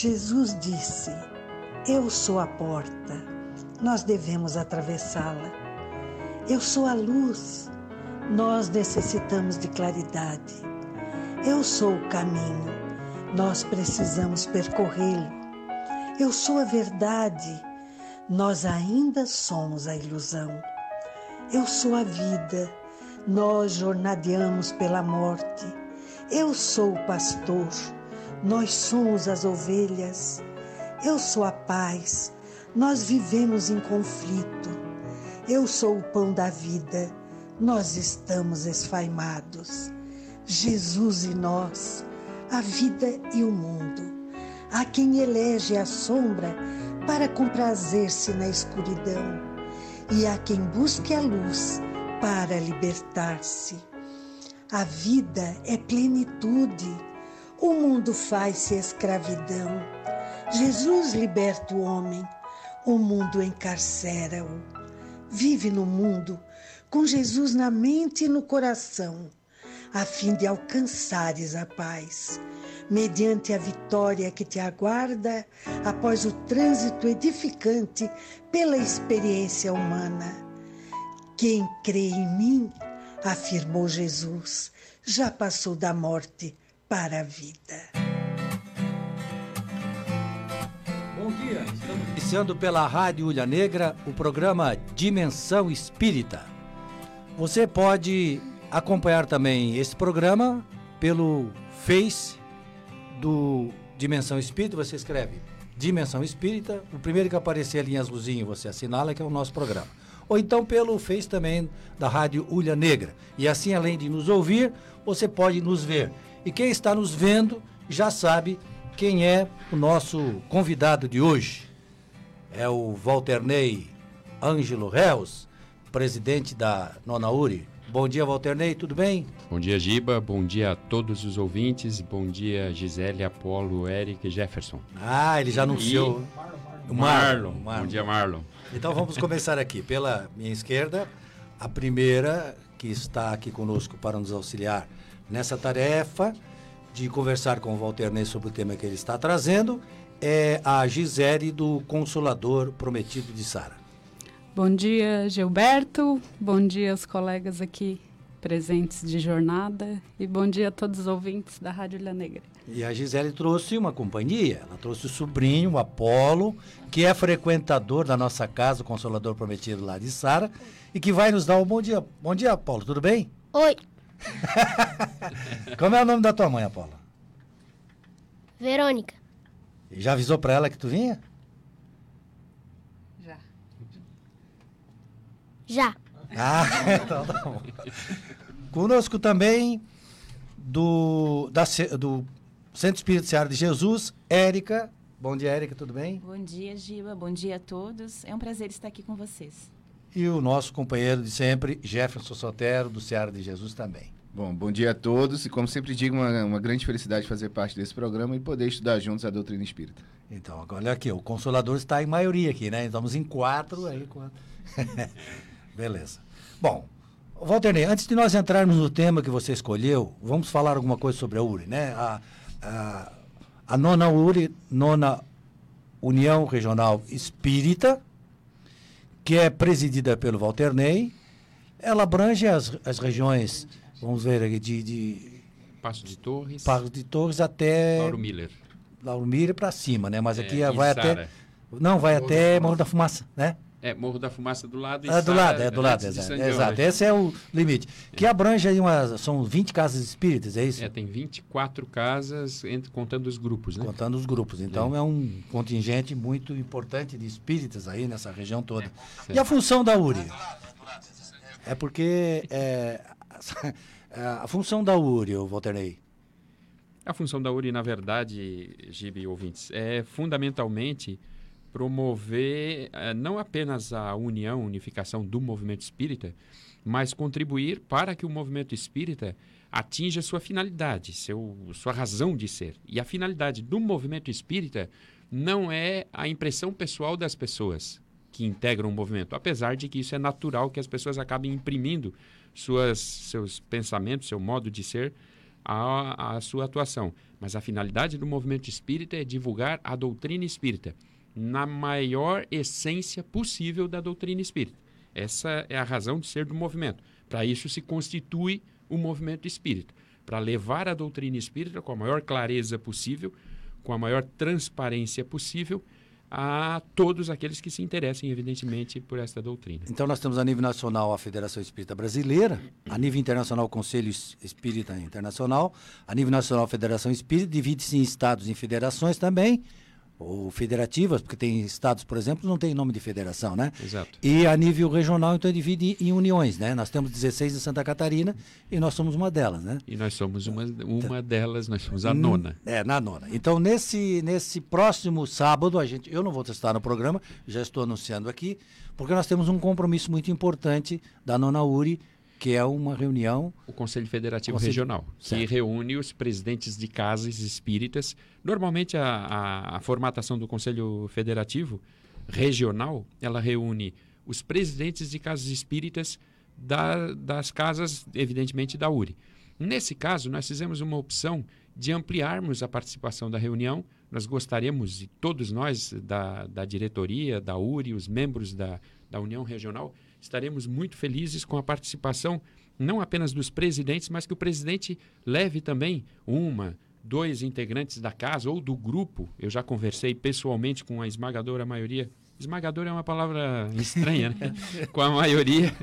Jesus disse: Eu sou a porta, nós devemos atravessá-la. Eu sou a luz, nós necessitamos de claridade. Eu sou o caminho, nós precisamos percorrê-lo. Eu sou a verdade, nós ainda somos a ilusão. Eu sou a vida, nós jornadeamos pela morte. Eu sou o pastor, nós somos as ovelhas. Eu sou a paz, nós vivemos em conflito. Eu sou o pão da vida, nós estamos esfaimados. Jesus e nós, a vida e o mundo. Há quem elege a sombra para comprazer-se na escuridão, e há quem busque a luz para libertar-se. A vida é plenitude, o mundo faz-se escravidão. Jesus liberta o homem, o mundo encarcera-o. Vive no mundo com Jesus na mente e no coração a fim de alcançares a paz, mediante a vitória que te aguarda após o trânsito edificante pela experiência humana. Quem crê em mim, afirmou Jesus, já passou da morte para a vida. Bom dia, estamos iniciando pela Rádio Ulha Negra o programa Dimensão Espírita. Você pode acompanhar também esse programa pelo Face do Dimensão Espírita. Você escreve Dimensão Espírita. O primeiro que aparecer ali em azulzinho você assinala que é o nosso programa. Ou então pelo Face também da Rádio Ulha Negra. E assim, além de nos ouvir, você pode nos ver. E quem está nos vendo já sabe quem é o nosso convidado de hoje. É o Walter Ney Ângelo Reus, presidente da Nona Uri. Bom dia, Walternei, tudo bem? Bom dia, Giba. Bom dia a todos os ouvintes. Bom dia, Gisele, Apolo, Eric e Jefferson. Ah, ele já anunciou. E... Marlon. Marlon. Bom dia, Marlon. Então vamos começar aqui. Pela minha esquerda, a primeira que está aqui conosco para nos auxiliar nessa tarefa de conversar com o Walternei sobre o tema que ele está trazendo é a Gisele do Consolador Prometido de Sara. Bom dia, Gilberto. Bom dia aos colegas aqui presentes de jornada e bom dia a todos os ouvintes da Rádio Ilha Negra. E a Gisele trouxe uma companhia, ela trouxe o sobrinho, o Apolo, que é frequentador da nossa casa, o Consolador Prometido lá de Sara, e que vai nos dar um bom dia. Bom dia, Apolo, tudo bem? Oi. Como é o nome da tua mãe, Apolo? Verônica. E já avisou para ela que tu vinha? Já. Ah, então tá bom. Conosco também do, da, do Centro Espírito Seara de Jesus, Érica. Bom dia, Érica, tudo bem? Bom dia, Giba. Bom dia a todos. É um prazer estar aqui com vocês. E o nosso companheiro de sempre, Jefferson Sotero, do Seara de Jesus também. Bom, bom dia a todos e como sempre digo, uma, uma grande felicidade fazer parte desse programa e poder estudar juntos a doutrina espírita. Então, agora olha aqui, o Consolador está em maioria aqui, né? Estamos em quatro, aí quatro. Beleza. Bom, Walter Ney, antes de nós entrarmos no tema que você escolheu, vamos falar alguma coisa sobre a URI, né? A, a, a nona URI, nona União Regional Espírita, que é presidida pelo Walter Ney, ela abrange as, as regiões, vamos ver aqui, de, de Passo de Torres. Passo de Torres até. Lauro Miller. Lauro Miller para cima, né? Mas aqui É, vai e até. Sara. Não, vai até Morro da Fumaça, né? É, Morro da Fumaça do lado e É do lado, é do lado, exato. Exato. Esse é o limite. Que abrange aí umas. São 20 casas espíritas, é isso? É, tem 24 casas, entre, contando os grupos, né? Contando os grupos. Então é. um contingente muito importante de espíritas aí nessa região toda. E a função da URI? É porque é, a função da URI, Walternei. A função da URI, na verdade, Gibi ouvintes, é fundamentalmente promover eh, não apenas a união, unificação do movimento espírita, mas contribuir para que o movimento espírita atinja sua finalidade, seu, sua razão de ser. E a finalidade do movimento espírita não é a impressão pessoal das pessoas que integram o movimento, apesar de que isso é natural que as pessoas acabem imprimindo suas, seus pensamentos, seu modo de ser à, à sua atuação. Mas a finalidade do movimento espírita é divulgar a doutrina espírita na maior essência possível da doutrina espírita. Essa é a razão de ser do movimento. Para isso se constitui o movimento espírita, para levar a doutrina espírita com a maior clareza possível, com a maior transparência possível a todos aqueles que se interessem, evidentemente, por esta doutrina. Então, nós temos a nível nacional a Federação Espírita Brasileira, a nível internacional o Conselho Espírita Internacional, a nível nacional a Federação Espírita, divide-se em estados e em federações também, ou federativas, porque tem estados, por exemplo, não tem nome de federação, né? Exato. E a nível regional, então, divide em uniões, né? Nós temos 16 em Santa Catarina e nós somos uma delas, né? E nós somos uma, uma delas, nós somos a nona. É, na nona. Então, nesse, nesse próximo sábado, a gente, eu não vou testar no programa, já estou anunciando aqui, porque nós temos um compromisso muito importante da nona URI, que é uma reunião. O Conselho Federativo Conselho... Regional, certo. que reúne os presidentes de casas espíritas. Normalmente, a, a, a, formatação do Conselho Federativo Regional ela reúne os presidentes de casas espíritas da, das casas, evidentemente, da URI. Nesse caso, nós fizemos uma opção de ampliarmos a participação da reunião. Nós gostaríamos, e todos nós da, da diretoria, da URI, os membros da, da União Regional, estaremos muito felizes com a participação não apenas dos presidentes, mas que o presidente leve também uma, dois integrantes da casa ou do grupo. Eu já conversei pessoalmente com a esmagadora maioria. Esmagadora é uma palavra estranha, né? com a maioria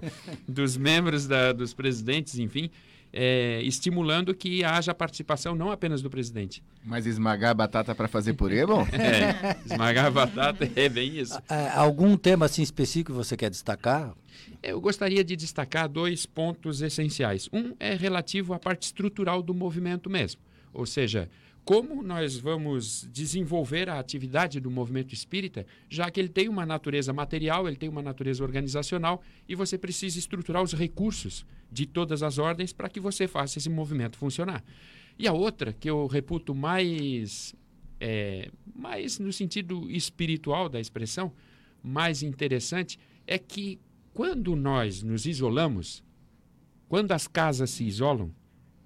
dos membros da, dos presidentes, enfim, é, estimulando que haja participação não apenas do presidente. Mas esmagar a batata para fazer purê, bom? É, esmagar a batata é bem isso. É, algum tema assim específico que você quer destacar? Eu gostaria de destacar dois pontos essenciais. Um é relativo à parte estrutural do movimento mesmo, ou seja, como nós vamos desenvolver a atividade do movimento espírita, já que ele tem uma natureza material, ele tem uma natureza organizacional e você precisa estruturar os recursos de todas as ordens para que você faça esse movimento funcionar. E a outra, que eu reputo mais, é, mais no sentido espiritual da expressão, mais interessante, é que quando nós nos isolamos, quando as casas se isolam,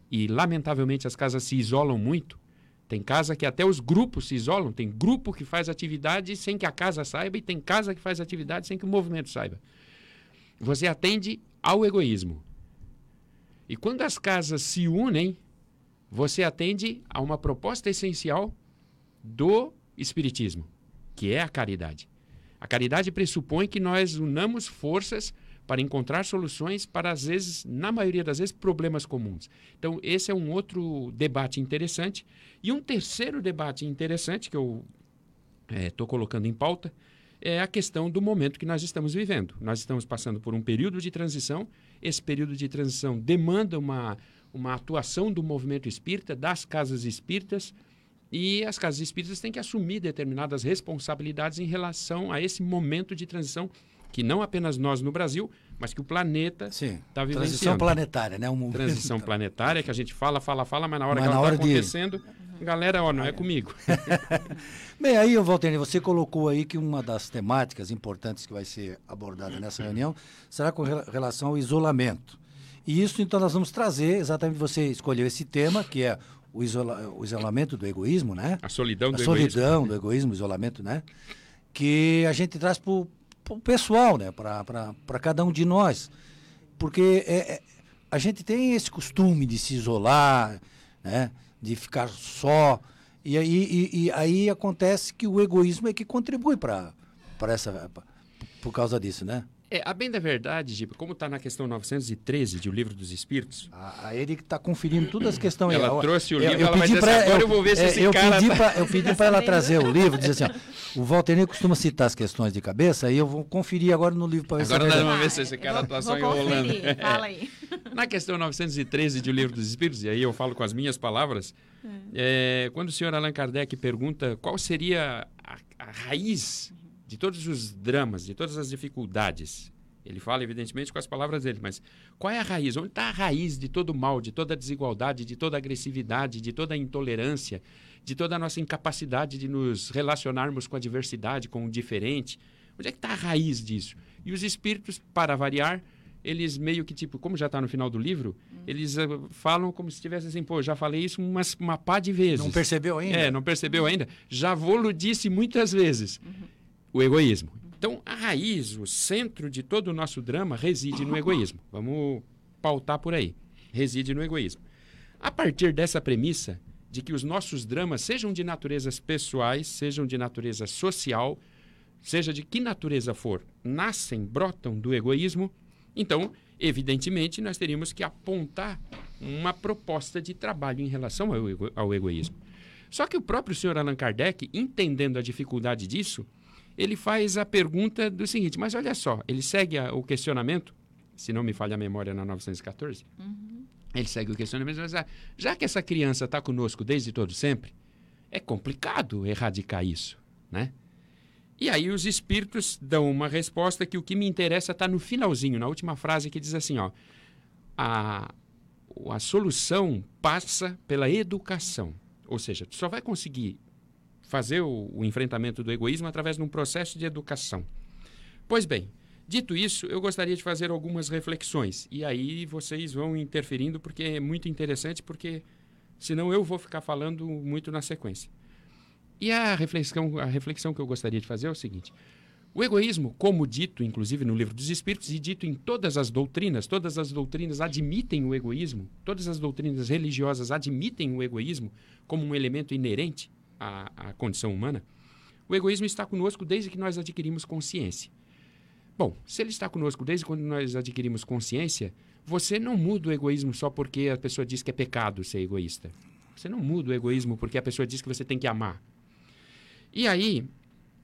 e lamentavelmente as casas se isolam muito, tem casa que até os grupos se isolam, tem grupo que faz atividade sem que a casa saiba e tem casa que faz atividade sem que o movimento saiba. Você atende ao egoísmo. E quando as casas se unem, você atende a uma proposta essencial do Espiritismo, que é a caridade. A caridade pressupõe que nós unamos forças para encontrar soluções para, às vezes, na maioria das vezes, problemas comuns. Então, esse é um outro debate interessante. E um terceiro debate interessante que eu estou é, colocando em pauta é a questão do momento que nós estamos vivendo. Nós estamos passando por um período de transição. Esse período de transição demanda uma, uma atuação do movimento espírita, das casas espíritas, e as casas espíritas têm que assumir determinadas responsabilidades em relação a esse momento de transição que não apenas nós no Brasil, mas que o planeta está vivenciando. Transição planetária, né? Um Transição planetária que a gente fala, fala, fala, mas na hora mas que ela está acontecendo, de... galera, ó, não é comigo. Bem, aí, Walter, você colocou aí que uma das temáticas importantes que vai ser abordada nessa reunião será com relação ao isolamento. E isso, então, nós vamos trazer, exatamente você escolheu esse tema, que é o, isola, o isolamento do egoísmo, né? A solidão do a solidão egoísmo. do egoísmo, isolamento, né? Que a gente traz para o pessoal, né? Para cada um de nós. Porque é, é, a gente tem esse costume de se isolar, né? De ficar só. E aí, e, e aí acontece que o egoísmo é que contribui para essa por causa disso, né? É, a bem da verdade, Giba, como está na questão 913 de O Livro dos Espíritos. A, ele está conferindo todas as questões. Ela eu, trouxe o livro, eu, eu ela vai dizer pra, assim, agora eu, eu vou ver se é, esse eu cara... Pedi tá... pra, eu pedi para ela trazer o livro, dizer assim, ó, o Walter costuma citar as questões de cabeça, e eu vou conferir agora no livro para ver agora se Agora é nós vamos ver se esse cara está só enrolando. Fala aí. Na questão 913 de O Livro dos Espíritos, e aí eu falo com as minhas palavras, é, quando o senhor Allan Kardec pergunta qual seria a, a raiz de todos os dramas, de todas as dificuldades ele fala, evidentemente, com as palavras dele, mas qual é a raiz? Onde está a raiz de todo o mal, de toda a desigualdade, de toda a agressividade, de toda a intolerância, de toda a nossa incapacidade de nos relacionarmos com a diversidade, com o diferente? Onde é que está a raiz disso? E os espíritos, para variar, eles meio que, tipo, como já está no final do livro, eles uh, falam como se estivesse assim, pô, já falei isso umas, uma pá de vezes. Não percebeu ainda? É, não percebeu ainda. Já vou-lo disse muitas vezes. Uhum. O egoísmo. Então, a raiz, o centro de todo o nosso drama reside no egoísmo. Vamos pautar por aí. Reside no egoísmo. A partir dessa premissa de que os nossos dramas, sejam de naturezas pessoais, sejam de natureza social, seja de que natureza for, nascem, brotam do egoísmo, então, evidentemente, nós teríamos que apontar uma proposta de trabalho em relação ao, ego ao egoísmo. Só que o próprio senhor Allan Kardec, entendendo a dificuldade disso, ele faz a pergunta do seguinte: mas olha só, ele segue a, o questionamento, se não me falha a memória na 914, uhum. ele segue o questionamento, mas ah, já que essa criança está conosco desde todo sempre, é complicado erradicar isso, né? E aí os espíritos dão uma resposta que o que me interessa está no finalzinho, na última frase que diz assim, ó, a, a solução passa pela educação. Ou seja, tu só vai conseguir fazer o, o enfrentamento do egoísmo através de um processo de educação. Pois bem, Dito isso, eu gostaria de fazer algumas reflexões. E aí vocês vão interferindo, porque é muito interessante, porque senão eu vou ficar falando muito na sequência. E a reflexão, a reflexão que eu gostaria de fazer é o seguinte: o egoísmo, como dito, inclusive no livro dos Espíritos, e dito em todas as doutrinas, todas as doutrinas admitem o egoísmo, todas as doutrinas religiosas admitem o egoísmo como um elemento inerente a, a condição humana, o egoísmo está conosco desde que nós adquirimos consciência. Bom, se ele está conosco desde quando nós adquirimos consciência, você não muda o egoísmo só porque a pessoa diz que é pecado ser egoísta. Você não muda o egoísmo porque a pessoa diz que você tem que amar. E aí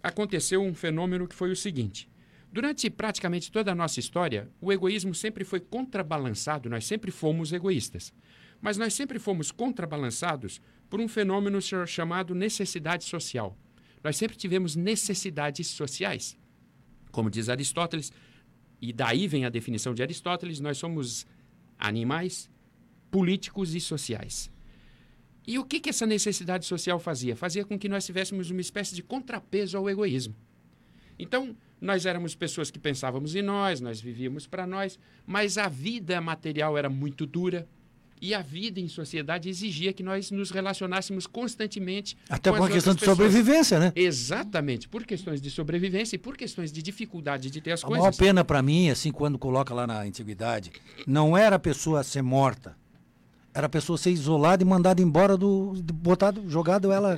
aconteceu um fenômeno que foi o seguinte: durante praticamente toda a nossa história, o egoísmo sempre foi contrabalançado, nós sempre fomos egoístas. Mas nós sempre fomos contrabalançados por um fenômeno chamado necessidade social. Nós sempre tivemos necessidades sociais. Como diz Aristóteles, e daí vem a definição de Aristóteles, nós somos animais políticos e sociais. E o que, que essa necessidade social fazia? Fazia com que nós tivéssemos uma espécie de contrapeso ao egoísmo. Então, nós éramos pessoas que pensávamos em nós, nós vivíamos para nós, mas a vida material era muito dura, e a vida em sociedade exigia que nós nos relacionássemos constantemente. Até com por uma questão de pessoas. sobrevivência, né? Exatamente, por questões de sobrevivência e por questões de dificuldade de ter as a coisas. A maior pena para mim, assim, quando coloca lá na antiguidade, não era a pessoa ser morta, era a pessoa ser isolada e mandada embora do. botado, jogado ela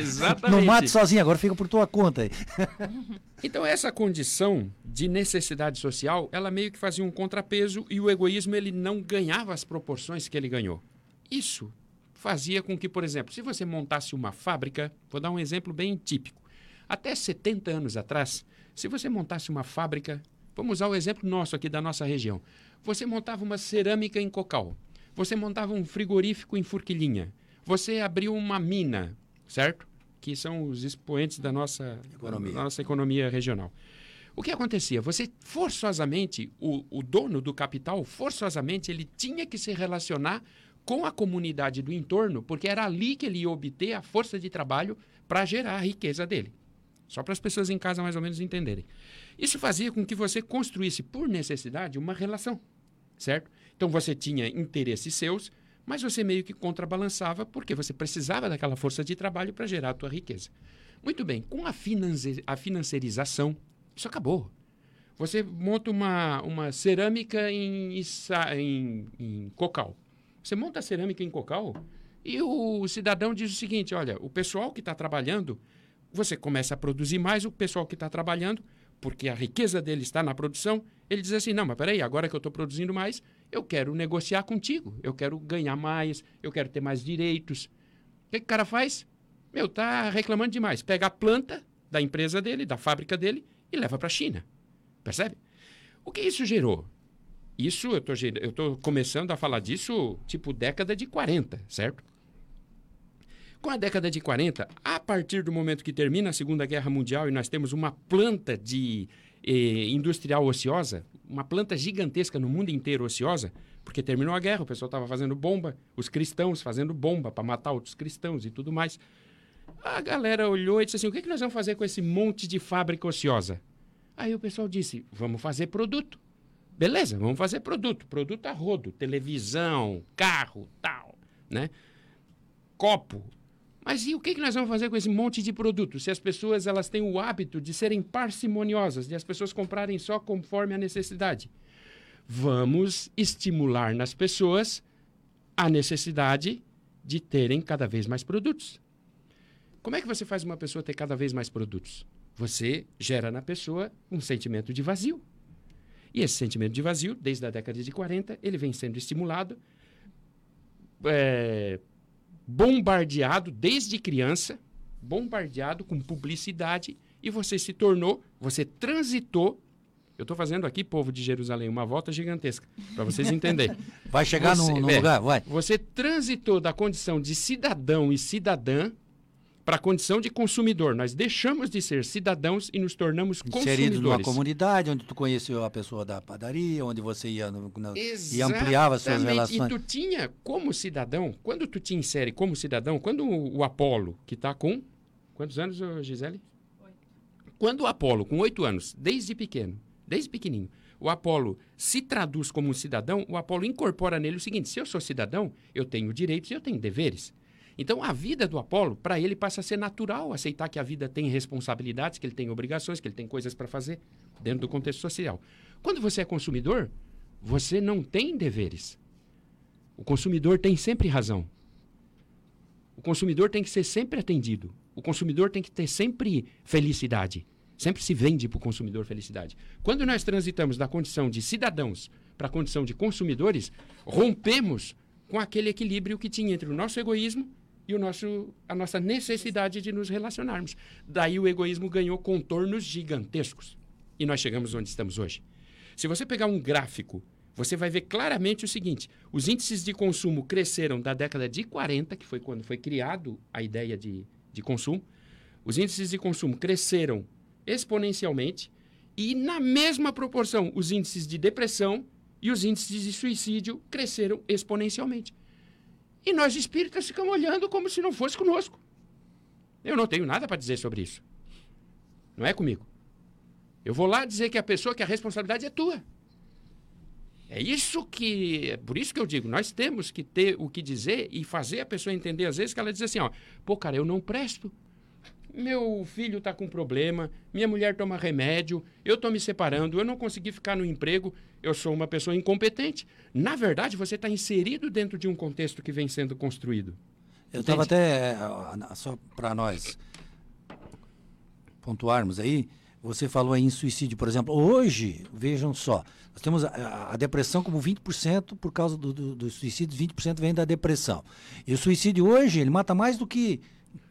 no mato sozinha. Agora fica por tua conta aí. então, essa condição de necessidade social, ela meio que fazia um contrapeso e o egoísmo ele não ganhava as proporções que ele ganhou. Isso fazia com que, por exemplo, se você montasse uma fábrica, vou dar um exemplo bem típico. Até 70 anos atrás, se você montasse uma fábrica, vamos usar o exemplo nosso aqui da nossa região. Você montava uma cerâmica em cocal você montava um frigorífico em Furquilinha. Você abriu uma mina, certo? Que são os expoentes da nossa economia, da nossa economia regional. O que acontecia? Você forçosamente, o, o dono do capital, forçosamente, ele tinha que se relacionar com a comunidade do entorno, porque era ali que ele ia obter a força de trabalho para gerar a riqueza dele. Só para as pessoas em casa mais ou menos entenderem. Isso fazia com que você construísse, por necessidade, uma relação, certo? Então você tinha interesses seus, mas você meio que contrabalançava porque você precisava daquela força de trabalho para gerar a tua riqueza. Muito bem, com a, finance, a financiarização, isso acabou. Você monta uma, uma cerâmica em, em, em cocal. Você monta a cerâmica em cocal e o cidadão diz o seguinte: olha, o pessoal que está trabalhando, você começa a produzir mais, o pessoal que está trabalhando porque a riqueza dele está na produção, ele diz assim: não, mas peraí, agora que eu estou produzindo mais, eu quero negociar contigo, eu quero ganhar mais, eu quero ter mais direitos. O que, que o cara faz? Meu, tá reclamando demais. Pega a planta da empresa dele, da fábrica dele, e leva para a China. Percebe? O que isso gerou? Isso, eu estou começando a falar disso tipo década de 40, certo? Com a década de 40, a partir do momento que termina a Segunda Guerra Mundial e nós temos uma planta de eh, industrial ociosa, uma planta gigantesca no mundo inteiro ociosa, porque terminou a guerra, o pessoal estava fazendo bomba, os cristãos fazendo bomba para matar outros cristãos e tudo mais. A galera olhou e disse assim: o que, que nós vamos fazer com esse monte de fábrica ociosa? Aí o pessoal disse: vamos fazer produto. Beleza, vamos fazer produto. Produto a rodo, televisão, carro, tal, né? Copo, mas e o que, que nós vamos fazer com esse monte de produto? Se as pessoas elas têm o hábito de serem parcimoniosas, de as pessoas comprarem só conforme a necessidade. Vamos estimular nas pessoas a necessidade de terem cada vez mais produtos. Como é que você faz uma pessoa ter cada vez mais produtos? Você gera na pessoa um sentimento de vazio. E esse sentimento de vazio, desde a década de 40, ele vem sendo estimulado é, bombardeado desde criança, bombardeado com publicidade, e você se tornou, você transitou. Eu estou fazendo aqui, povo de Jerusalém, uma volta gigantesca, para vocês entenderem. Vai chegar você, no, no é, lugar, vai. Você transitou da condição de cidadão e cidadã para a condição de consumidor. Nós deixamos de ser cidadãos e nos tornamos consumidores. Inserido numa comunidade onde tu conheceu a pessoa da padaria, onde você ia, no, no, e ampliava suas relações. E tu tinha, como cidadão, quando tu te insere como cidadão, quando o, o Apolo, que está com... Quantos anos, Gisele? Oito. Quando o Apolo, com oito anos, desde pequeno, desde pequenininho, o Apolo se traduz como um cidadão, o Apolo incorpora nele o seguinte: se eu sou cidadão, eu tenho direitos e eu tenho deveres. Então, a vida do Apolo, para ele, passa a ser natural aceitar que a vida tem responsabilidades, que ele tem obrigações, que ele tem coisas para fazer dentro do contexto social. Quando você é consumidor, você não tem deveres. O consumidor tem sempre razão. O consumidor tem que ser sempre atendido. O consumidor tem que ter sempre felicidade. Sempre se vende para o consumidor felicidade. Quando nós transitamos da condição de cidadãos para a condição de consumidores, rompemos com aquele equilíbrio que tinha entre o nosso egoísmo e o nosso, a nossa necessidade de nos relacionarmos. Daí o egoísmo ganhou contornos gigantescos. E nós chegamos onde estamos hoje. Se você pegar um gráfico, você vai ver claramente o seguinte: os índices de consumo cresceram da década de 40, que foi quando foi criado a ideia de, de consumo. Os índices de consumo cresceram exponencialmente e, na mesma proporção, os índices de depressão e os índices de suicídio cresceram exponencialmente. E nós espíritas ficamos olhando como se não fosse conosco. Eu não tenho nada para dizer sobre isso. Não é comigo. Eu vou lá dizer que a pessoa, que a responsabilidade é tua. É isso que. É por isso que eu digo, nós temos que ter o que dizer e fazer a pessoa entender, às vezes, que ela diz assim, ó, pô, cara, eu não presto. Meu filho está com problema, minha mulher toma remédio, eu estou me separando, eu não consegui ficar no emprego, eu sou uma pessoa incompetente. Na verdade, você está inserido dentro de um contexto que vem sendo construído. Eu estava até, só para nós pontuarmos aí, você falou aí em suicídio, por exemplo. Hoje, vejam só, nós temos a, a depressão como 20%, por causa do, do, do suicídio, 20% vem da depressão. E o suicídio hoje, ele mata mais do que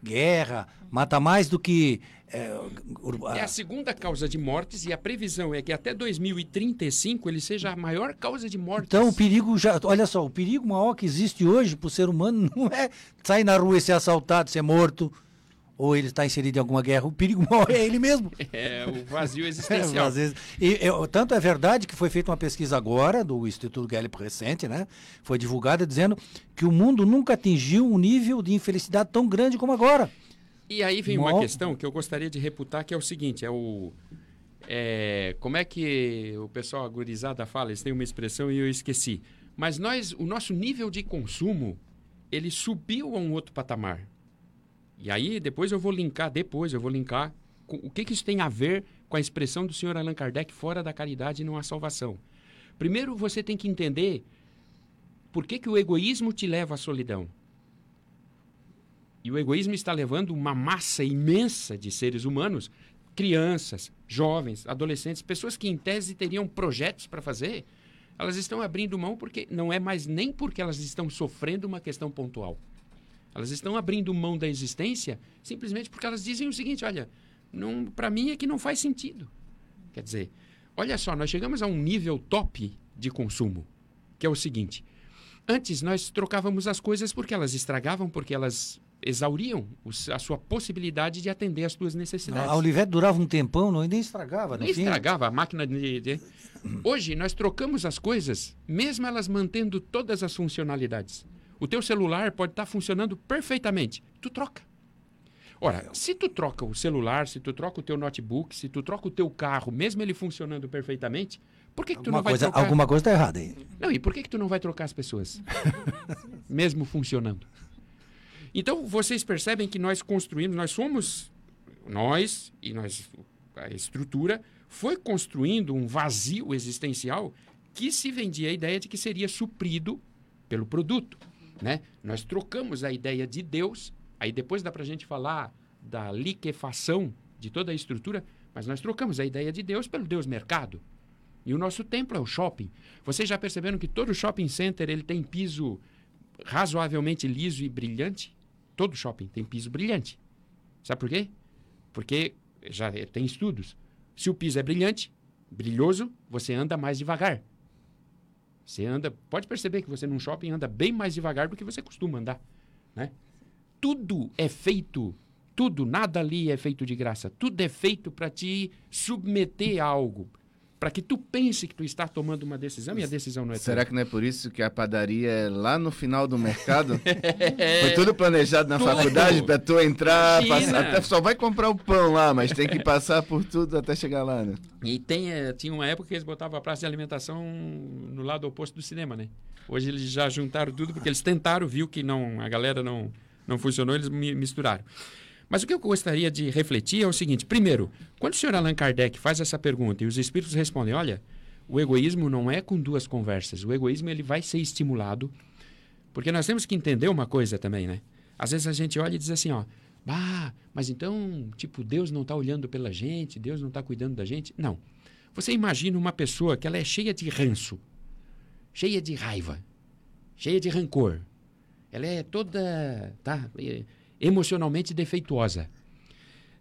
guerra, mata mais do que. É, é, a segunda causa de mortes e a previsão é que até 2035 ele seja a maior causa de mortes. Então o perigo já. Olha só, o perigo maior que existe hoje para o ser humano não é sair na rua e ser assaltado, ser morto ou ele está inserido em alguma guerra, o perigo maior é ele mesmo. É, o vazio existencial. é, e, tanto é verdade que foi feita uma pesquisa agora, do Instituto Gallup recente, né? Foi divulgada dizendo que o mundo nunca atingiu um nível de infelicidade tão grande como agora. E aí vem uma questão que eu gostaria de reputar, que é o seguinte, é o... É, como é que o pessoal agorizada fala? Eles têm uma expressão e eu esqueci. Mas nós, o nosso nível de consumo, ele subiu a um outro patamar. E aí depois eu vou linkar, depois eu vou linkar com, o que, que isso tem a ver com a expressão do senhor Allan Kardec fora da caridade não há salvação. Primeiro você tem que entender por que, que o egoísmo te leva à solidão. E o egoísmo está levando uma massa imensa de seres humanos crianças, jovens, adolescentes, pessoas que em tese teriam projetos para fazer, elas estão abrindo mão porque não é mais nem porque elas estão sofrendo uma questão pontual. Elas estão abrindo mão da existência simplesmente porque elas dizem o seguinte: olha, para mim é que não faz sentido. Quer dizer, olha só, nós chegamos a um nível top de consumo, que é o seguinte: antes nós trocávamos as coisas porque elas estragavam, porque elas exauriam a sua possibilidade de atender às suas necessidades. A Olivetti durava um tempão, não, nem estragava. Nem estragava a máquina de, de... Hoje nós trocamos as coisas, mesmo elas mantendo todas as funcionalidades. O teu celular pode estar funcionando perfeitamente. Tu troca. Ora, se tu troca o celular, se tu troca o teu notebook, se tu troca o teu carro, mesmo ele funcionando perfeitamente, por que, que tu alguma não vai coisa, trocar... Alguma coisa está errada aí. Não, e por que, que tu não vai trocar as pessoas? mesmo funcionando. Então, vocês percebem que nós construímos, nós somos, nós e nós, a estrutura, foi construindo um vazio existencial que se vendia a ideia de que seria suprido pelo produto. Né? Nós trocamos a ideia de Deus, aí depois dá para a gente falar da liquefação de toda a estrutura, mas nós trocamos a ideia de Deus pelo Deus mercado. E o nosso templo é o shopping. Vocês já perceberam que todo shopping center ele tem piso razoavelmente liso e brilhante? Todo shopping tem piso brilhante. Sabe por quê? Porque já tem estudos. Se o piso é brilhante, brilhoso, você anda mais devagar. Você anda, pode perceber que você num shopping anda bem mais devagar do que você costuma andar, né? Tudo é feito, tudo, nada ali é feito de graça. Tudo é feito para te submeter a algo, para que tu pense que tu está tomando uma decisão e a decisão não é Será tua. que não é por isso que a padaria é lá no final do mercado? Foi tudo planejado na tudo. faculdade para tu entrar, passar, até, só vai comprar o pão lá, mas tem que passar por tudo até chegar lá, né? E tem, é, tinha uma época que eles botavam a praça de alimentação no lado oposto do cinema, né? Hoje eles já juntaram tudo porque eles tentaram, viu que não, a galera não, não funcionou, eles misturaram. Mas o que eu gostaria de refletir é o seguinte: primeiro, quando o senhor Allan Kardec faz essa pergunta e os espíritos respondem, olha, o egoísmo não é com duas conversas, o egoísmo ele vai ser estimulado, porque nós temos que entender uma coisa também, né? Às vezes a gente olha e diz assim, ó, bah, mas então, tipo, Deus não está olhando pela gente, Deus não está cuidando da gente. Não. Você imagina uma pessoa que ela é cheia de ranço, cheia de raiva, cheia de rancor. Ela é toda, tá? Emocionalmente defeituosa.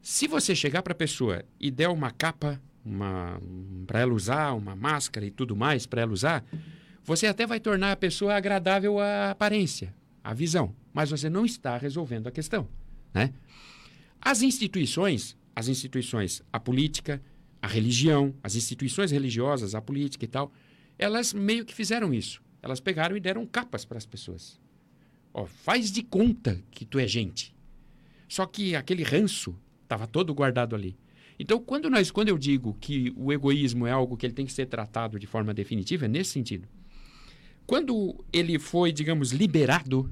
Se você chegar para a pessoa e der uma capa para ela usar, uma máscara e tudo mais para ela usar, você até vai tornar a pessoa agradável à aparência, à visão, mas você não está resolvendo a questão. Né? As instituições, as instituições, a política, a religião, as instituições religiosas, a política e tal, elas meio que fizeram isso. Elas pegaram e deram capas para as pessoas. Ó, faz de conta que tu é gente. Só que aquele ranço estava todo guardado ali. Então, quando, nós, quando eu digo que o egoísmo é algo que ele tem que ser tratado de forma definitiva, é nesse sentido. Quando ele foi, digamos, liberado,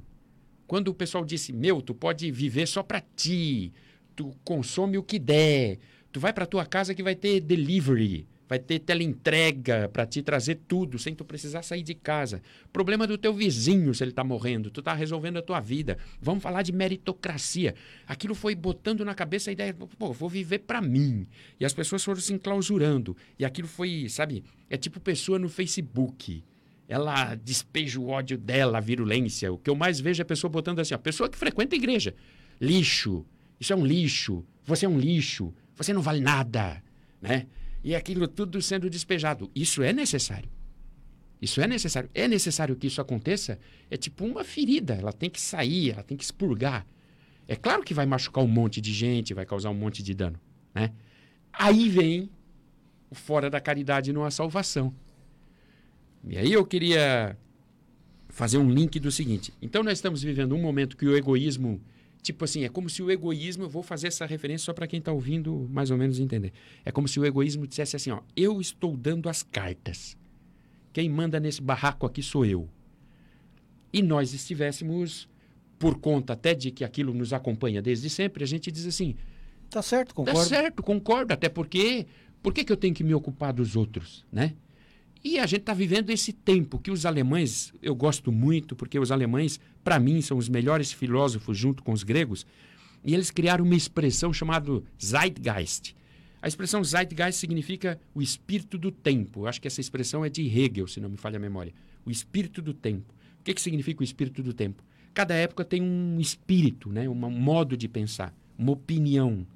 quando o pessoal disse: Meu, tu pode viver só para ti, tu consome o que der, tu vai para tua casa que vai ter delivery, vai ter teleentrega para te trazer tudo, sem tu precisar sair de casa. Problema do teu vizinho se ele está morrendo, tu está resolvendo a tua vida. Vamos falar de meritocracia. Aquilo foi botando na cabeça a ideia, pô, vou viver para mim. E as pessoas foram se enclausurando. E aquilo foi, sabe, é tipo pessoa no Facebook. Ela despeja o ódio dela, a virulência. O que eu mais vejo é a pessoa botando assim, a pessoa que frequenta a igreja. Lixo. Isso é um lixo. Você é um lixo. Você não vale nada, né? E aquilo tudo sendo despejado. Isso é necessário. Isso é necessário. É necessário que isso aconteça. É tipo uma ferida. Ela tem que sair, ela tem que expurgar. É claro que vai machucar um monte de gente, vai causar um monte de dano. Né? Aí vem o fora da caridade numa salvação. E aí eu queria fazer um link do seguinte. Então nós estamos vivendo um momento que o egoísmo Tipo assim, é como se o egoísmo, eu vou fazer essa referência só para quem está ouvindo mais ou menos entender. É como se o egoísmo dissesse assim, ó, eu estou dando as cartas. Quem manda nesse barraco aqui sou eu. E nós estivéssemos, por conta até de que aquilo nos acompanha desde sempre, a gente diz assim, tá certo, concordo. Tá certo, concordo, até porque por que, que eu tenho que me ocupar dos outros, né? E a gente está vivendo esse tempo que os alemães, eu gosto muito, porque os alemães, para mim, são os melhores filósofos junto com os gregos, e eles criaram uma expressão chamada Zeitgeist. A expressão Zeitgeist significa o espírito do tempo. Acho que essa expressão é de Hegel, se não me falha a memória. O espírito do tempo. O que, que significa o espírito do tempo? Cada época tem um espírito, né? um modo de pensar, uma opinião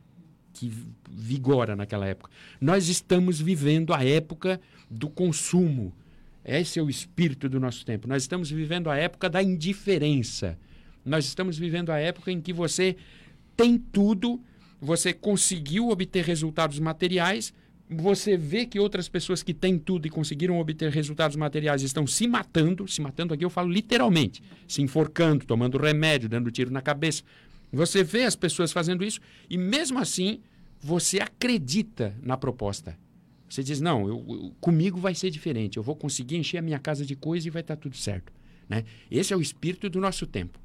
que vigora naquela época. Nós estamos vivendo a época do consumo. Esse é o espírito do nosso tempo. Nós estamos vivendo a época da indiferença. Nós estamos vivendo a época em que você tem tudo você conseguiu obter resultados materiais, você vê que outras pessoas que têm tudo e conseguiram obter resultados materiais estão se matando, se matando aqui eu falo literalmente, se enforcando, tomando remédio, dando tiro na cabeça. Você vê as pessoas fazendo isso e mesmo assim você acredita na proposta. Você diz: não, eu, eu, comigo vai ser diferente, eu vou conseguir encher a minha casa de coisas e vai estar tudo certo. Né? Esse é o espírito do nosso tempo.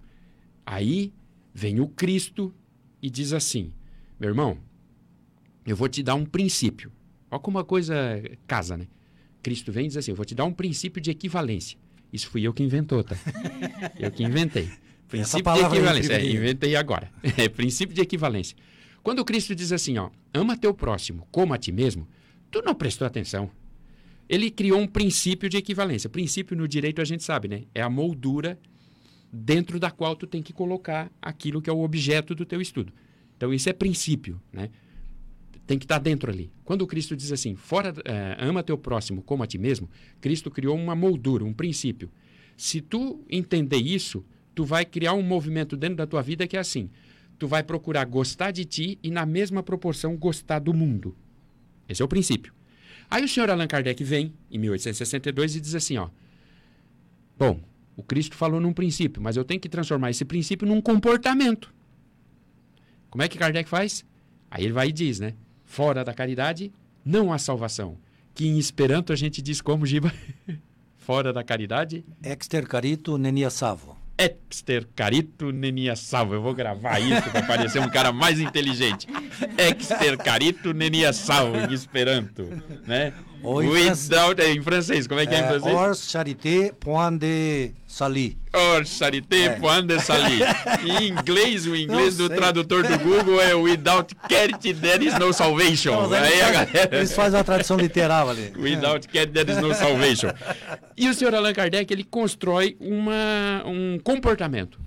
Aí vem o Cristo e diz assim: meu irmão, eu vou te dar um princípio. Olha como uma coisa casa, né? Cristo vem e diz assim: eu vou te dar um princípio de equivalência. Isso fui eu que inventou, tá? eu que inventei. Princípio de equivalência. É, inventei agora. É princípio de equivalência. Quando o Cristo diz assim, ó, ama teu próximo como a ti mesmo, tu não prestou atenção. Ele criou um princípio de equivalência. Princípio no direito a gente sabe, né? É a moldura dentro da qual tu tem que colocar aquilo que é o objeto do teu estudo. Então, isso é princípio, né? Tem que estar dentro ali. Quando Cristo diz assim, fora, é, ama teu próximo como a ti mesmo, Cristo criou uma moldura, um princípio. Se tu entender isso, tu vai criar um movimento dentro da tua vida que é assim. Tu vai procurar gostar de ti e, na mesma proporção, gostar do mundo. Esse é o princípio. Aí o senhor Allan Kardec vem, em 1862, e diz assim, ó. Bom, o Cristo falou num princípio, mas eu tenho que transformar esse princípio num comportamento. Como é que Kardec faz? Aí ele vai e diz, né? Fora da caridade, não há salvação. Que em Esperanto a gente diz como, Giba? Fora da caridade? Exter carito nenia savo. Exter carito nenia salvo. Eu vou gravar isso para parecer um cara mais inteligente. Exter carito nenia salvo em Esperanto, né? Ou em, Without, em francês, como é que é, é em francês? Or charité point de sali. Or charité é. point de sali. em inglês, o inglês do tradutor do Google é without charity there is no salvation. Não, Aí a galera... Eles fazem uma tradução literal ali. Without charity there is no salvation. E o senhor Allan Kardec, ele constrói uma, um comportamento.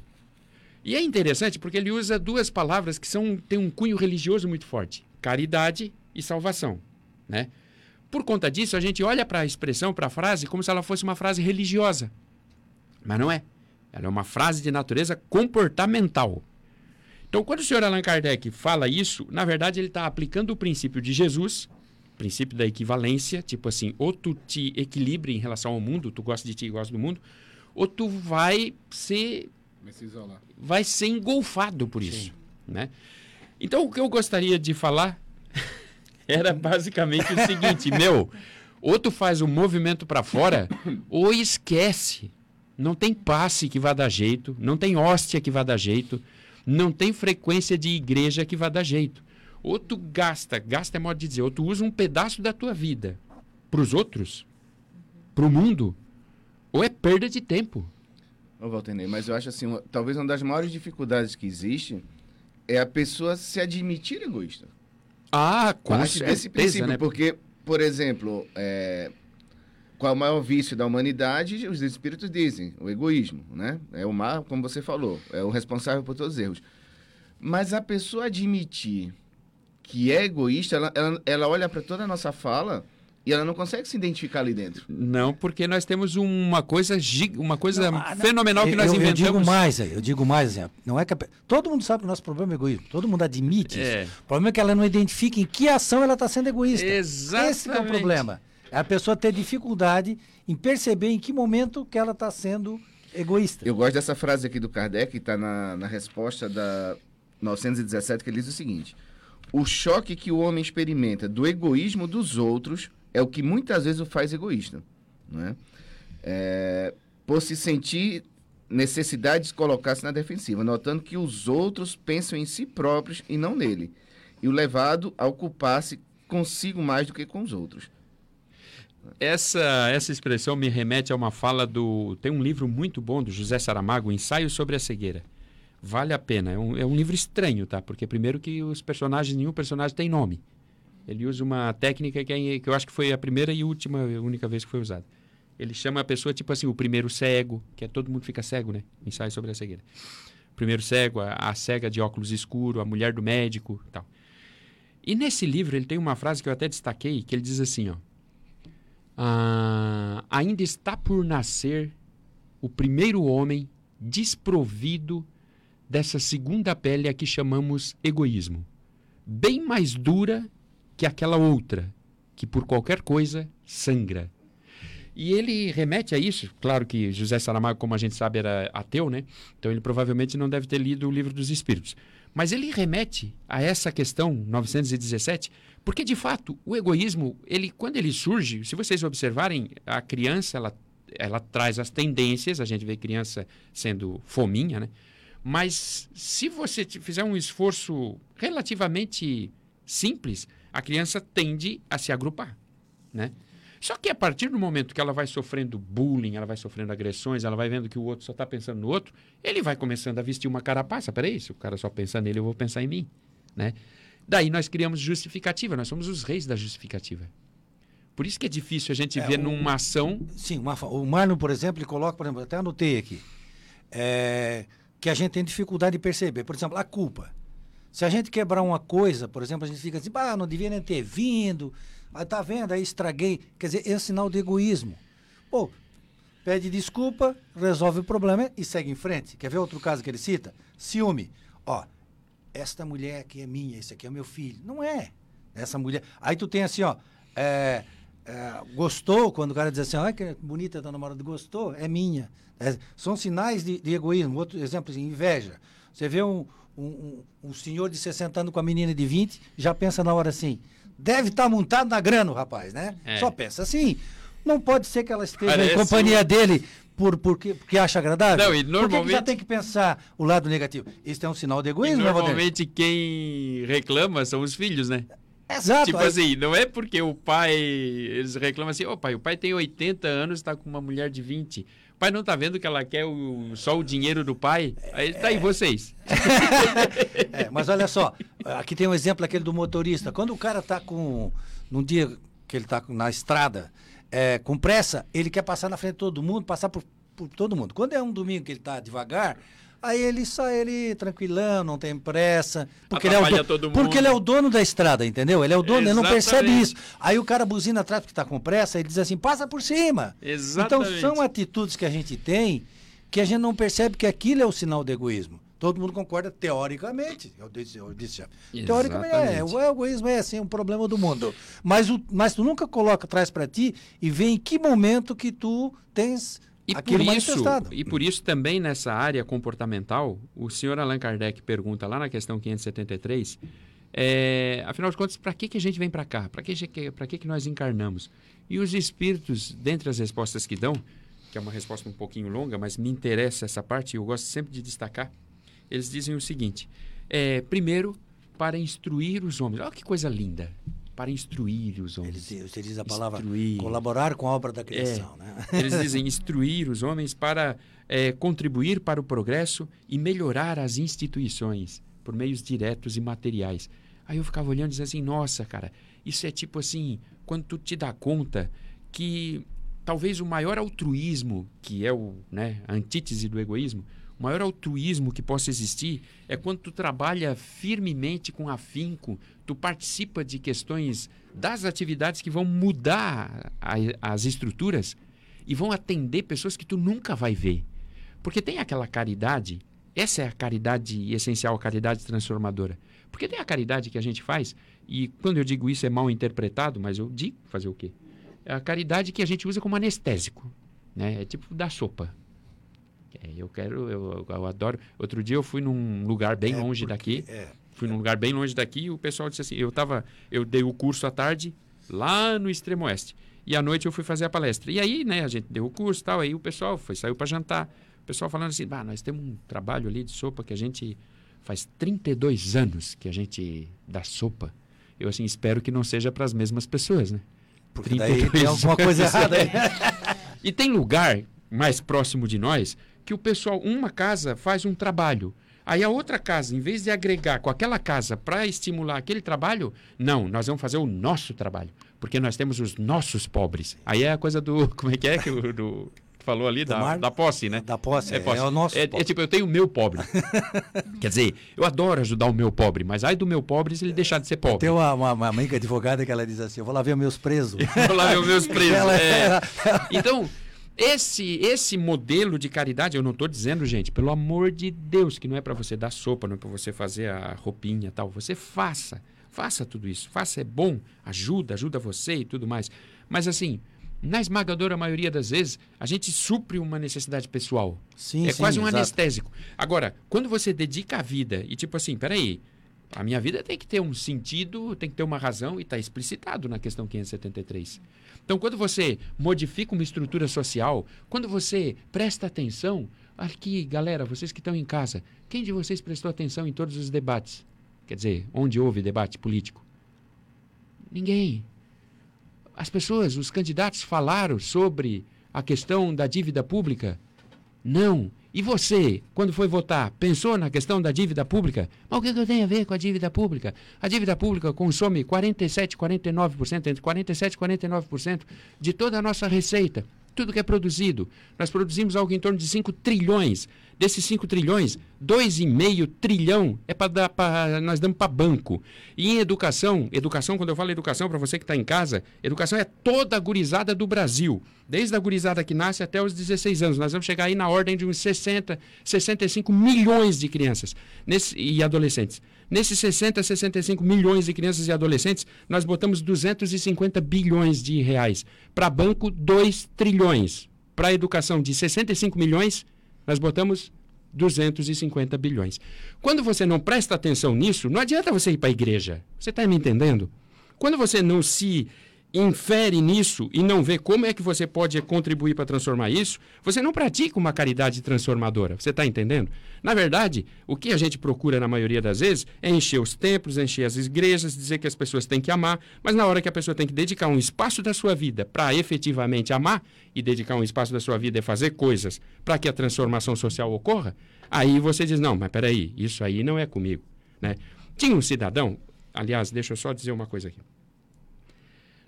E é interessante porque ele usa duas palavras que são, têm um cunho religioso muito forte. Caridade e salvação, né? Por conta disso, a gente olha para a expressão, para a frase, como se ela fosse uma frase religiosa. Mas não é. Ela é uma frase de natureza comportamental. Então, quando o senhor Allan Kardec fala isso, na verdade ele está aplicando o princípio de Jesus, princípio da equivalência, tipo assim, ou tu te equilibra em relação ao mundo, tu gosta de ti e gosta do mundo, ou tu vai ser vai se isolar. Vai ser engolfado por isso, Sim. né? Então, o que eu gostaria de falar era basicamente o seguinte, meu, ou tu faz o um movimento para fora, ou esquece. Não tem passe que vá dar jeito, não tem hóstia que vá dar jeito, não tem frequência de igreja que vá dar jeito. Ou tu gasta, gasta é modo de dizer, ou tu usa um pedaço da tua vida para os outros, para o mundo, ou é perda de tempo. Ô, Valtenei, mas eu acho assim, uma, talvez uma das maiores dificuldades que existe é a pessoa se admitir egoísta. Ah, com Parte certeza, desse princípio, né? porque, por exemplo, é, qual é o maior vício da humanidade? Os espíritos dizem, o egoísmo, né? É o mal, como você falou, é o responsável por todos os erros. Mas a pessoa admitir que é egoísta, ela, ela, ela olha para toda a nossa fala e ela não consegue se identificar ali dentro. Não, porque nós temos uma coisa uma coisa não, ah, fenomenal não, que nós eu, inventamos. Eu digo mais, eu digo mais, não é que a, todo mundo sabe que o nosso problema é egoísmo, todo mundo admite é. isso. O problema é que ela não identifica em que ação ela está sendo egoísta. Exatamente. Esse é o problema. É a pessoa ter dificuldade em perceber em que momento que ela está sendo egoísta. Eu gosto dessa frase aqui do Kardec, que está na, na resposta da 917, que ele diz o seguinte: o choque que o homem experimenta do egoísmo dos outros é o que muitas vezes o faz egoísta. Né? É, por se sentir necessidade de colocar-se na defensiva, notando que os outros pensam em si próprios e não nele, e o levado a ocupar-se consigo mais do que com os outros. Essa, essa expressão me remete a uma fala do. Tem um livro muito bom do José Saramago, Ensaio sobre a Cegueira. Vale a pena. É um, é um livro estranho, tá? Porque, primeiro, que os personagens, nenhum personagem tem nome. Ele usa uma técnica que, é, que eu acho que foi a primeira e última, única vez que foi usada. Ele chama a pessoa, tipo assim, o primeiro cego, que é todo mundo fica cego, né? Ensaio sobre a cegueira. O primeiro cego, a, a cega de óculos escuro, a mulher do médico tal. E nesse livro ele tem uma frase que eu até destaquei, que ele diz assim, ó. Ah, ainda está por nascer o primeiro homem desprovido dessa segunda pele a que chamamos egoísmo, bem mais dura que aquela outra, que por qualquer coisa sangra. E ele remete a isso, claro que José Saramago, como a gente sabe, era ateu, né? Então ele provavelmente não deve ter lido o livro dos Espíritos. Mas ele remete a essa questão 917, porque de fato o egoísmo, ele quando ele surge, se vocês observarem, a criança ela, ela traz as tendências, a gente vê criança sendo fominha, né? Mas se você fizer um esforço relativamente simples, a criança tende a se agrupar, né? Só que a partir do momento que ela vai sofrendo bullying, ela vai sofrendo agressões, ela vai vendo que o outro só está pensando no outro, ele vai começando a vestir uma carapaça. Peraí, se o cara só pensa nele, eu vou pensar em mim. Né? Daí nós criamos justificativa, nós somos os reis da justificativa. Por isso que é difícil a gente é, ver numa ação. Sim, uma, o Marno, por exemplo, ele coloca, por exemplo, até anotei aqui, é, que a gente tem dificuldade de perceber. Por exemplo, a culpa. Se a gente quebrar uma coisa, por exemplo, a gente fica assim, ah, não devia nem ter vindo, Aí tá vendo? Aí estraguei. Quer dizer, é um sinal de egoísmo. Pô, pede desculpa, resolve o problema e segue em frente. Quer ver outro caso que ele cita? Ciúme. Ó, esta mulher aqui é minha, esse aqui é meu filho. Não é. Essa mulher. Aí tu tem assim, ó. É, é, gostou, quando o cara diz assim, olha que bonita tua namorada, gostou, é minha. É, são sinais de, de, egoísmo. Outro exemplo, assim, inveja. Você vê um, um, um, um senhor de 60 anos com a menina de 20, já pensa na hora assim, deve estar tá montado na grana, o rapaz, né? É. Só pensa assim. Não pode ser que ela esteja Parece em companhia dele por, porque, porque acha agradável? Não, e normalmente... Por que já tem que pensar o lado negativo? Isso é um sinal de egoísmo, e Normalmente quem reclama são os filhos, né? Exato. Tipo aí... assim, não é porque o pai. Eles reclamam assim, ô oh, pai, o pai tem 80 anos, está com uma mulher de 20. Pai não está vendo que ela quer o, só o dinheiro do pai? Aí tá aí vocês. É, mas olha só, aqui tem um exemplo aquele do motorista. Quando o cara está com. Num dia que ele está na estrada, é, com pressa, ele quer passar na frente de todo mundo, passar por, por todo mundo. Quando é um domingo que ele está devagar, Aí ele sai ele tranquilão, não tem pressa. Porque ele, é o do... porque ele é o dono da estrada, entendeu? Ele é o dono, Exatamente. ele não percebe isso. Aí o cara buzina atrás porque está com pressa, ele diz assim, passa por cima. Exatamente. Então são atitudes que a gente tem que a gente não percebe que aquilo é o sinal de egoísmo. Todo mundo concorda teoricamente. Eu disse, eu disse já. Teoricamente é, o egoísmo é assim um problema do mundo. Mas, o, mas tu nunca coloca atrás para ti e vê em que momento que tu tens e por, isso, e por isso também nessa área comportamental, o senhor Allan Kardec pergunta lá na questão 573, é, afinal de contas, para que, que a gente vem para cá? Para que, que, que nós encarnamos? E os espíritos, dentre as respostas que dão, que é uma resposta um pouquinho longa, mas me interessa essa parte e eu gosto sempre de destacar, eles dizem o seguinte, é, primeiro, para instruir os homens. Olha que coisa linda para instruir os homens. Eles, diz a palavra instruir. colaborar com a obra da criação. É, né? Eles dizem instruir os homens para é, contribuir para o progresso e melhorar as instituições por meios diretos e materiais. Aí eu ficava olhando e dizia assim, nossa, cara, isso é tipo assim, quando tu te dá conta que talvez o maior altruísmo, que é o, né, a antítese do egoísmo, o maior altruísmo que possa existir é quando tu trabalha firmemente com afinco, tu participa de questões das atividades que vão mudar a, as estruturas e vão atender pessoas que tu nunca vai ver. Porque tem aquela caridade, essa é a caridade essencial, a caridade transformadora. Porque tem a caridade que a gente faz, e quando eu digo isso é mal interpretado, mas eu digo fazer o quê? É a caridade que a gente usa como anestésico. Né? É tipo da sopa. É, eu quero, eu, eu, adoro. Outro dia eu fui num lugar bem é, longe porque, daqui. É, fui num lugar bem longe daqui e o pessoal disse assim: eu tava, eu dei o curso à tarde lá no extremo oeste. E à noite eu fui fazer a palestra. E aí, né, a gente deu o curso tal, aí o pessoal foi, saiu para jantar. O pessoal falando assim: bah, nós temos um trabalho ali de sopa que a gente faz 32 anos que a gente dá sopa. Eu assim espero que não seja para as mesmas pessoas, né? Porque daí tem alguma coisa errada aí. e tem lugar mais próximo de nós que o pessoal, uma casa faz um trabalho. Aí a outra casa, em vez de agregar com aquela casa para estimular aquele trabalho, não, nós vamos fazer o nosso trabalho, porque nós temos os nossos pobres. Aí é a coisa do. Como é que é que o. Do, falou ali da, da posse, né? Da posse, é, posse. é o nosso. É, é, tipo, eu tenho o meu pobre. Quer dizer, eu adoro ajudar o meu pobre, mas ai do meu pobre se ele deixar de ser pobre. Tem uma, uma, uma amiga advogada que ela diz assim: eu vou lá ver os meus presos. vou lá ver os meus presos. ela, é. Então. Esse, esse modelo de caridade, eu não estou dizendo, gente, pelo amor de Deus, que não é para você dar sopa, não é para você fazer a roupinha tal. Você faça, faça tudo isso. Faça, é bom, ajuda, ajuda você e tudo mais. Mas assim, na esmagadora maioria das vezes, a gente supre uma necessidade pessoal. Sim, é sim, quase um exato. anestésico. Agora, quando você dedica a vida e tipo assim, peraí, a minha vida tem que ter um sentido, tem que ter uma razão e está explicitado na questão 573. Então, quando você modifica uma estrutura social, quando você presta atenção, aqui, galera, vocês que estão em casa, quem de vocês prestou atenção em todos os debates? Quer dizer, onde houve debate político? Ninguém. As pessoas, os candidatos falaram sobre a questão da dívida pública? Não. E você, quando foi votar, pensou na questão da dívida pública? Mas o que, eu tenho a ver com a dívida pública? A dívida pública consome 47, 49%, entre 47 e 49% de toda a nossa receita. Tudo que é produzido. Nós produzimos algo em torno de 5 trilhões. Desses 5 trilhões, 2,5 trilhão é para dar para nós damos para banco. E em educação, educação, quando eu falo educação para você que está em casa, educação é toda a gurizada do Brasil. Desde a gurizada que nasce até os 16 anos. Nós vamos chegar aí na ordem de uns 60, 65 milhões de crianças nesse, e adolescentes. Nesses 60, 65 milhões de crianças e adolescentes, nós botamos 250 bilhões de reais. Para banco, 2 trilhões. Para educação, de 65 milhões, nós botamos 250 bilhões. Quando você não presta atenção nisso, não adianta você ir para a igreja. Você está me entendendo? Quando você não se infere nisso e não vê como é que você pode contribuir para transformar isso, você não pratica uma caridade transformadora. Você está entendendo? Na verdade, o que a gente procura na maioria das vezes é encher os templos, encher as igrejas, dizer que as pessoas têm que amar, mas na hora que a pessoa tem que dedicar um espaço da sua vida para efetivamente amar e dedicar um espaço da sua vida e fazer coisas para que a transformação social ocorra, aí você diz: não, mas peraí, isso aí não é comigo. Né? Tinha um cidadão, aliás, deixa eu só dizer uma coisa aqui.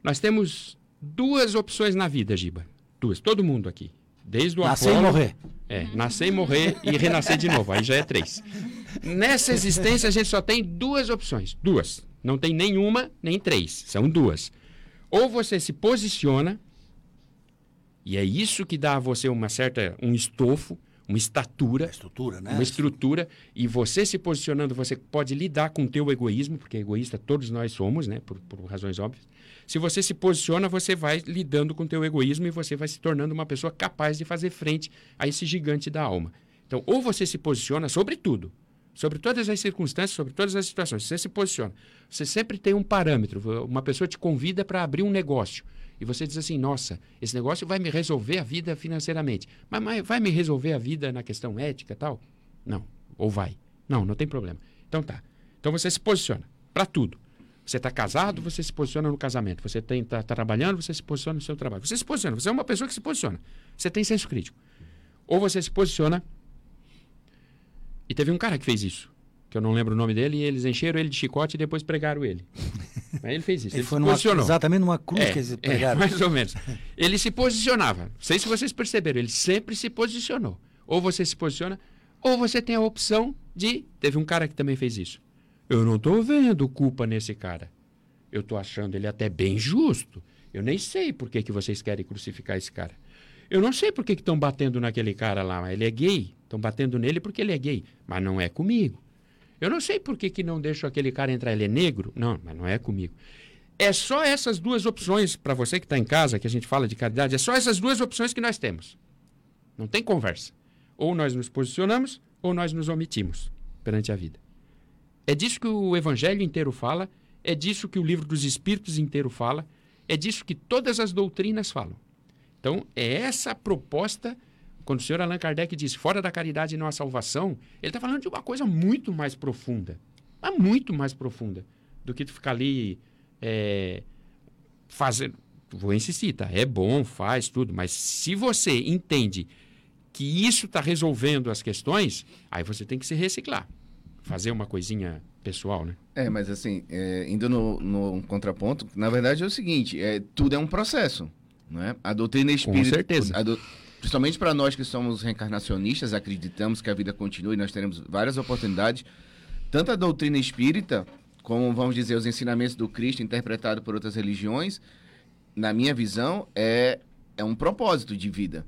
Nós temos duas opções na vida, Giba. Duas. Todo mundo aqui. Desde o Nascer Apolo, e morrer. É, nascer e morrer e renascer de novo. Aí já é três. Nessa existência, a gente só tem duas opções. Duas. Não tem nenhuma, nem três. São duas. Ou você se posiciona, e é isso que dá a você uma certa, um estofo, uma estatura, Uma estrutura, né? uma estrutura, e você se posicionando, você pode lidar com o teu egoísmo, porque egoísta todos nós somos, né, por, por razões óbvias. Se você se posiciona, você vai lidando com o teu egoísmo e você vai se tornando uma pessoa capaz de fazer frente a esse gigante da alma. Então, ou você se posiciona sobre tudo, sobre todas as circunstâncias, sobre todas as situações, você se posiciona. Você sempre tem um parâmetro. Uma pessoa te convida para abrir um negócio. E você diz assim: nossa, esse negócio vai me resolver a vida financeiramente. Mas, mas vai me resolver a vida na questão ética tal? Não. Ou vai? Não, não tem problema. Então tá. Então você se posiciona para tudo. Você está casado, você se posiciona no casamento. Você está trabalhando, você se posiciona no seu trabalho. Você se posiciona. Você é uma pessoa que se posiciona. Você tem senso crítico. Ou você se posiciona. E teve um cara que fez isso. Que eu não lembro o nome dele, e eles encheram ele de chicote e depois pregaram ele. Aí ele fez isso. Ele Ele, foi numa, exatamente numa cruz É, que eles é, pregaram. mais ou menos. Ele se posicionava. Não sei se vocês perceberam, ele sempre se posicionou. Ou você se posiciona, ou você tem a opção de. Teve um cara que também fez isso. Eu não estou vendo culpa nesse cara. Eu estou achando ele até bem justo. Eu nem sei por que, que vocês querem crucificar esse cara. Eu não sei por que estão batendo naquele cara lá. Ele é gay. Estão batendo nele porque ele é gay. Mas não é comigo. Eu não sei por que, que não deixam aquele cara entrar. Ele é negro? Não, mas não é comigo. É só essas duas opções, para você que está em casa, que a gente fala de caridade, é só essas duas opções que nós temos. Não tem conversa. Ou nós nos posicionamos, ou nós nos omitimos perante a vida. É disso que o Evangelho inteiro fala, é disso que o livro dos Espíritos inteiro fala, é disso que todas as doutrinas falam. Então, é essa proposta, quando o senhor Allan Kardec diz fora da caridade não há salvação, ele está falando de uma coisa muito mais profunda, mas muito mais profunda do que tu ficar ali é, fazendo. Vou insistir, tá? É bom, faz tudo, mas se você entende que isso está resolvendo as questões, aí você tem que se reciclar. Fazer uma coisinha pessoal, né? É, mas assim, é, indo no, no, contraponto, na verdade é o seguinte, é, tudo é um processo, né? A doutrina espírita... Com certeza. Do, principalmente para nós que somos reencarnacionistas, acreditamos que a vida continua e nós teremos várias oportunidades, tanto a doutrina espírita, como, vamos dizer, os ensinamentos do Cristo interpretado por outras religiões, na minha visão, é, é um propósito de vida.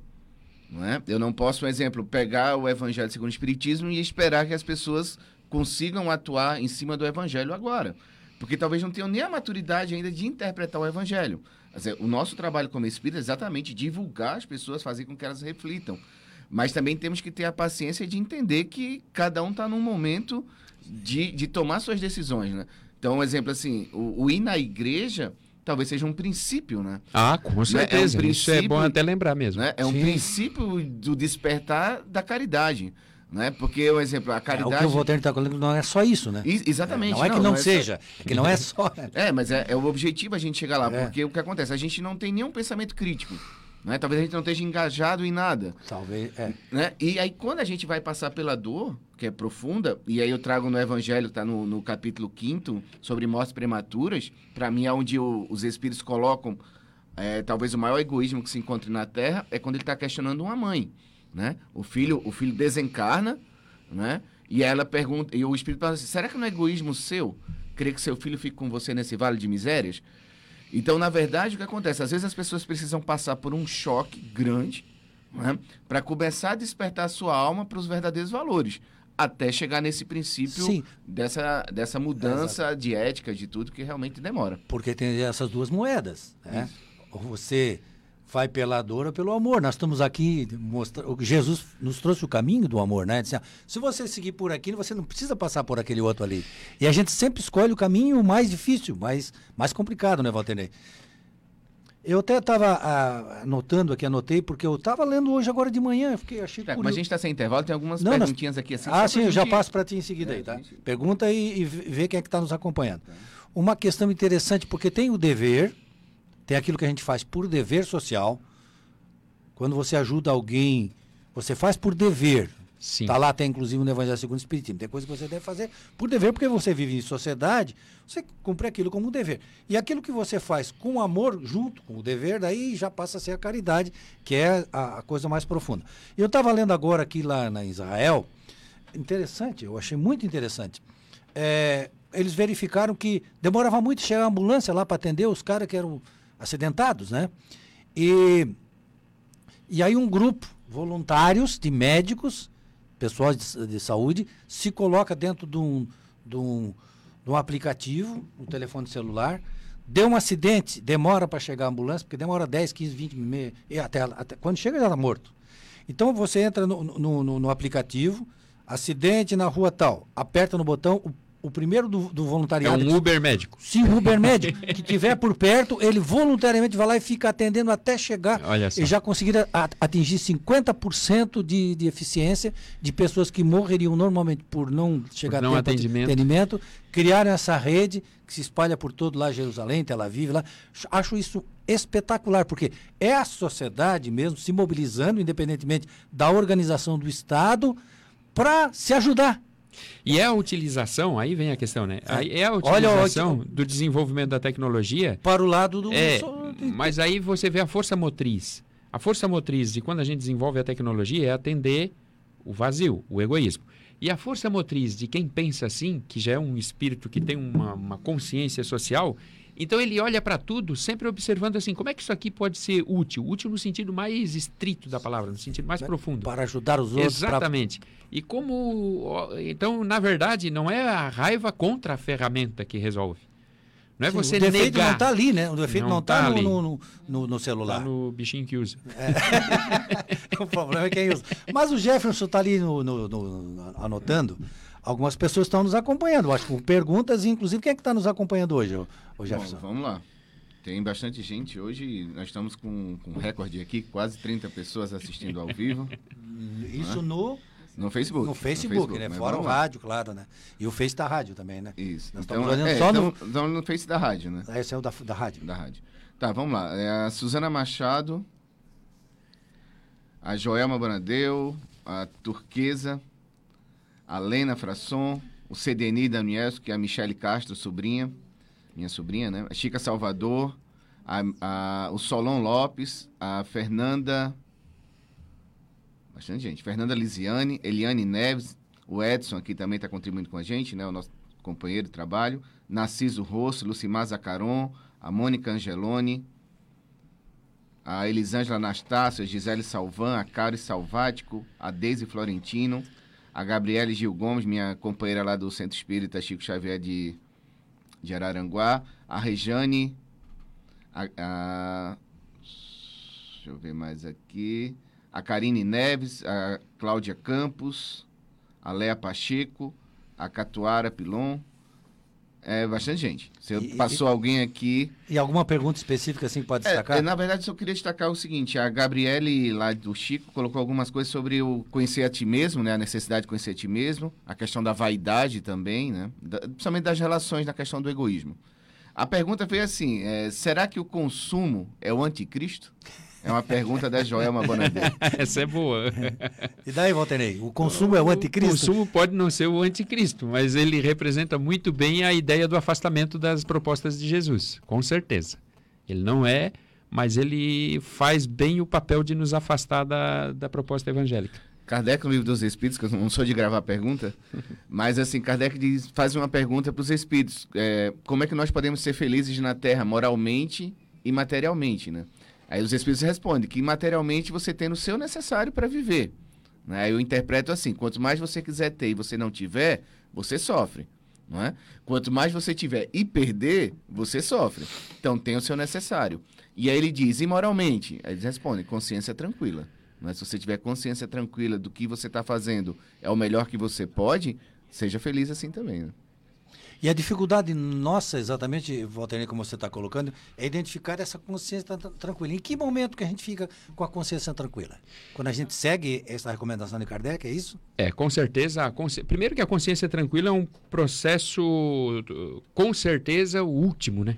Não é? Eu não posso, por exemplo, pegar o Evangelho segundo o Espiritismo e esperar que as pessoas consigam atuar em cima do evangelho agora. Porque talvez não tenham nem a maturidade ainda de interpretar o evangelho. Dizer, o nosso trabalho como espírita é exatamente divulgar as pessoas, fazer com que elas reflitam. Mas também temos que ter a paciência de entender que cada um está num momento de, de tomar suas decisões, né? Então, um exemplo assim, o, o ir na igreja talvez seja um princípio, né? Ah, com certeza. É um Isso é bom até lembrar mesmo. Né? É um Sim. princípio do despertar da caridade. Né? Porque, o exemplo, a caridade. É, o que o Voltaire está falando não é só isso, né? I, exatamente. Não é que não, não é seja, só... é que não é só. É, mas é, é, o objetivo a gente chegar lá, é. porque o que acontece? A gente não tem nenhum pensamento crítico. Né? Talvez a gente não esteja engajado em nada. Talvez, é. Né? E aí, quando a gente vai passar pela dor, que é profunda, e aí eu trago no Evangelho, está no, no capítulo 5 sobre mortes prematuras, para mim é onde o, os espíritos colocam é, talvez o maior egoísmo que se encontre na Terra, é quando ele está questionando uma mãe. Né? O filho, o filho desencarna, né? E ela pergunta, e o espírito fala assim: será que não é egoísmo seu querer que seu filho fique com você nesse vale de misérias? Então, na verdade, o que acontece? Às vezes as pessoas precisam passar por um choque grande né? para começar a despertar a sua alma para os verdadeiros valores. Até chegar nesse princípio dessa, dessa mudança de ética, de tudo, que realmente demora. Porque tem essas duas moedas. Né? Ou você vai pela dor ou pelo amor. Nós estamos aqui mostrando. Jesus nos trouxe o caminho do amor, né? Disse, se você seguir por aqui, você não precisa passar por aquele outro ali. E a gente sempre escolhe o caminho mais difícil, mais, mais complicado, né, Valtenei? Eu até estava anotando aqui, anotei, porque eu estava lendo hoje agora de manhã, fiquei, achei é, Mas a gente está sem intervalo, tem algumas não, perguntinhas nós... aqui assim. Ah, sim, eu já passo para ti em seguida é, aí, tá? Gente... Pergunta e, e vê quem é que está nos acompanhando. Tá. Uma questão interessante, porque tem o dever, tem aquilo que a gente faz por dever social. Quando você ajuda alguém, você faz por dever. Sim. Tá lá, tem inclusive no Evangelho segundo o Espiritismo. Tem coisa que você deve fazer por dever, porque você vive em sociedade, você cumpre aquilo como um dever. E aquilo que você faz com amor, junto com o dever, daí já passa a ser a caridade, que é a, a coisa mais profunda. Eu estava lendo agora aqui lá na Israel, interessante, eu achei muito interessante. É, eles verificaram que demorava muito chegar a ambulância lá para atender os caras que eram acidentados, né? E, e aí um grupo, voluntários de médicos, pessoal de, de saúde, se coloca dentro de um, de um, de um aplicativo, um telefone celular, deu um acidente, demora para chegar a ambulância, porque demora 10, 15, 20 minutos, até, até quando chega já está morto. Então você entra no, no, no, no aplicativo, acidente na rua tal, aperta no botão, o o primeiro do, do voluntariado. É um Uber médico. Sim, Uber médico. que tiver por perto, ele voluntariamente vai lá e fica atendendo até chegar. Olha só. E já conseguir atingir 50% de, de eficiência de pessoas que morreriam normalmente por não chegar por não a tempo atendimento. atendimento. Criaram essa rede que se espalha por todo lá, Jerusalém, Tel Aviv, lá. Acho isso espetacular, porque é a sociedade mesmo se mobilizando, independentemente da organização do Estado, para se ajudar e é a utilização, aí vem a questão, né? É, é a utilização Olha, do desenvolvimento da tecnologia. Para o lado do. É, mas aí você vê a força motriz. A força motriz de quando a gente desenvolve a tecnologia é atender o vazio, o egoísmo. E a força motriz de quem pensa assim, que já é um espírito que tem uma, uma consciência social, então ele olha para tudo sempre observando assim, como é que isso aqui pode ser útil? Útil no sentido mais estrito da palavra, no sentido mais profundo. Para ajudar os outros. Exatamente. Pra... E como. Então, na verdade, não é a raiva contra a ferramenta que resolve. Não é Sim, você o defeito negar. não está ali, né? O defeito não está tá no, no, no, no, celular. Está no bichinho que usa. É. o problema é quem usa. Mas o Jefferson está ali no, anotando. Algumas pessoas estão nos acompanhando, acho que com perguntas, inclusive quem é que está nos acompanhando hoje, o Jefferson? Bom, vamos lá. Tem bastante gente hoje, nós estamos com, com um recorde aqui, quase 30 pessoas assistindo ao vivo. Isso no no Facebook. No Facebook, no Facebook né? Fora o rádio, claro, né? E o Face da rádio também, né? Isso. Nós então, estamos é, só no... Então, no Face da rádio, né? Esse é o da, da rádio. Da rádio. Tá, vamos lá. É a Suzana Machado. a Joelma Bonadeu, a Turquesa, a Lena Frasson, o Cedeni Daniels, que é a Michele Castro, sobrinha, minha sobrinha, né? A Chica Salvador, a, a, o Solon Lopes, a Fernanda. Bastante gente. Fernanda Lisiane, Eliane Neves, o Edson aqui também está contribuindo com a gente, né? O nosso companheiro de trabalho. Narciso Rosso, Lucimar Zacaron, a Mônica Angeloni, a Elisângela Anastácio, a Gisele Salvan, a Cari Salvático, a Deise Florentino, a Gabriele Gil Gomes, minha companheira lá do Centro Espírita Chico Xavier de, de Araranguá, a Rejane, a, a, deixa eu ver mais aqui, a Karine Neves, a Cláudia Campos, a Léa Pacheco, a Catuara Pilon, é bastante gente. Você e, passou e, alguém aqui. E alguma pergunta específica assim que pode é, destacar? É, na verdade, só queria destacar o seguinte: a Gabriele, lá do Chico, colocou algumas coisas sobre o conhecer a ti mesmo, né? A necessidade de conhecer a ti mesmo, a questão da vaidade também, né? Da, principalmente das relações na questão do egoísmo. A pergunta foi assim: é, será que o consumo é o anticristo? É uma pergunta da Joelma Bonadeiro. Essa é boa. E daí, Walterei? O consumo é o anticristo? O consumo pode não ser o anticristo, mas ele representa muito bem a ideia do afastamento das propostas de Jesus, com certeza. Ele não é, mas ele faz bem o papel de nos afastar da, da proposta evangélica. Kardec, no livro dos Espíritos, que eu não sou de gravar pergunta, mas assim, Kardec diz, faz uma pergunta para os Espíritos: é, como é que nós podemos ser felizes na Terra, moralmente e materialmente, né? Aí os espíritos respondem que materialmente você tem o seu necessário para viver. Né? Eu interpreto assim: quanto mais você quiser ter e você não tiver, você sofre. Não é? Quanto mais você tiver e perder, você sofre. Então tem o seu necessário. E aí ele diz, imoralmente, aí eles respondem, consciência tranquila. Mas se você tiver consciência tranquila do que você está fazendo é o melhor que você pode, seja feliz assim também. Né? E a dificuldade nossa, exatamente, Walter, como você está colocando, é identificar essa consciência tranquila. Em que momento que a gente fica com a consciência tranquila? Quando a gente segue essa recomendação de Kardec, é isso? É, com certeza. Consci... Primeiro que a consciência tranquila é um processo, com certeza, o último, né?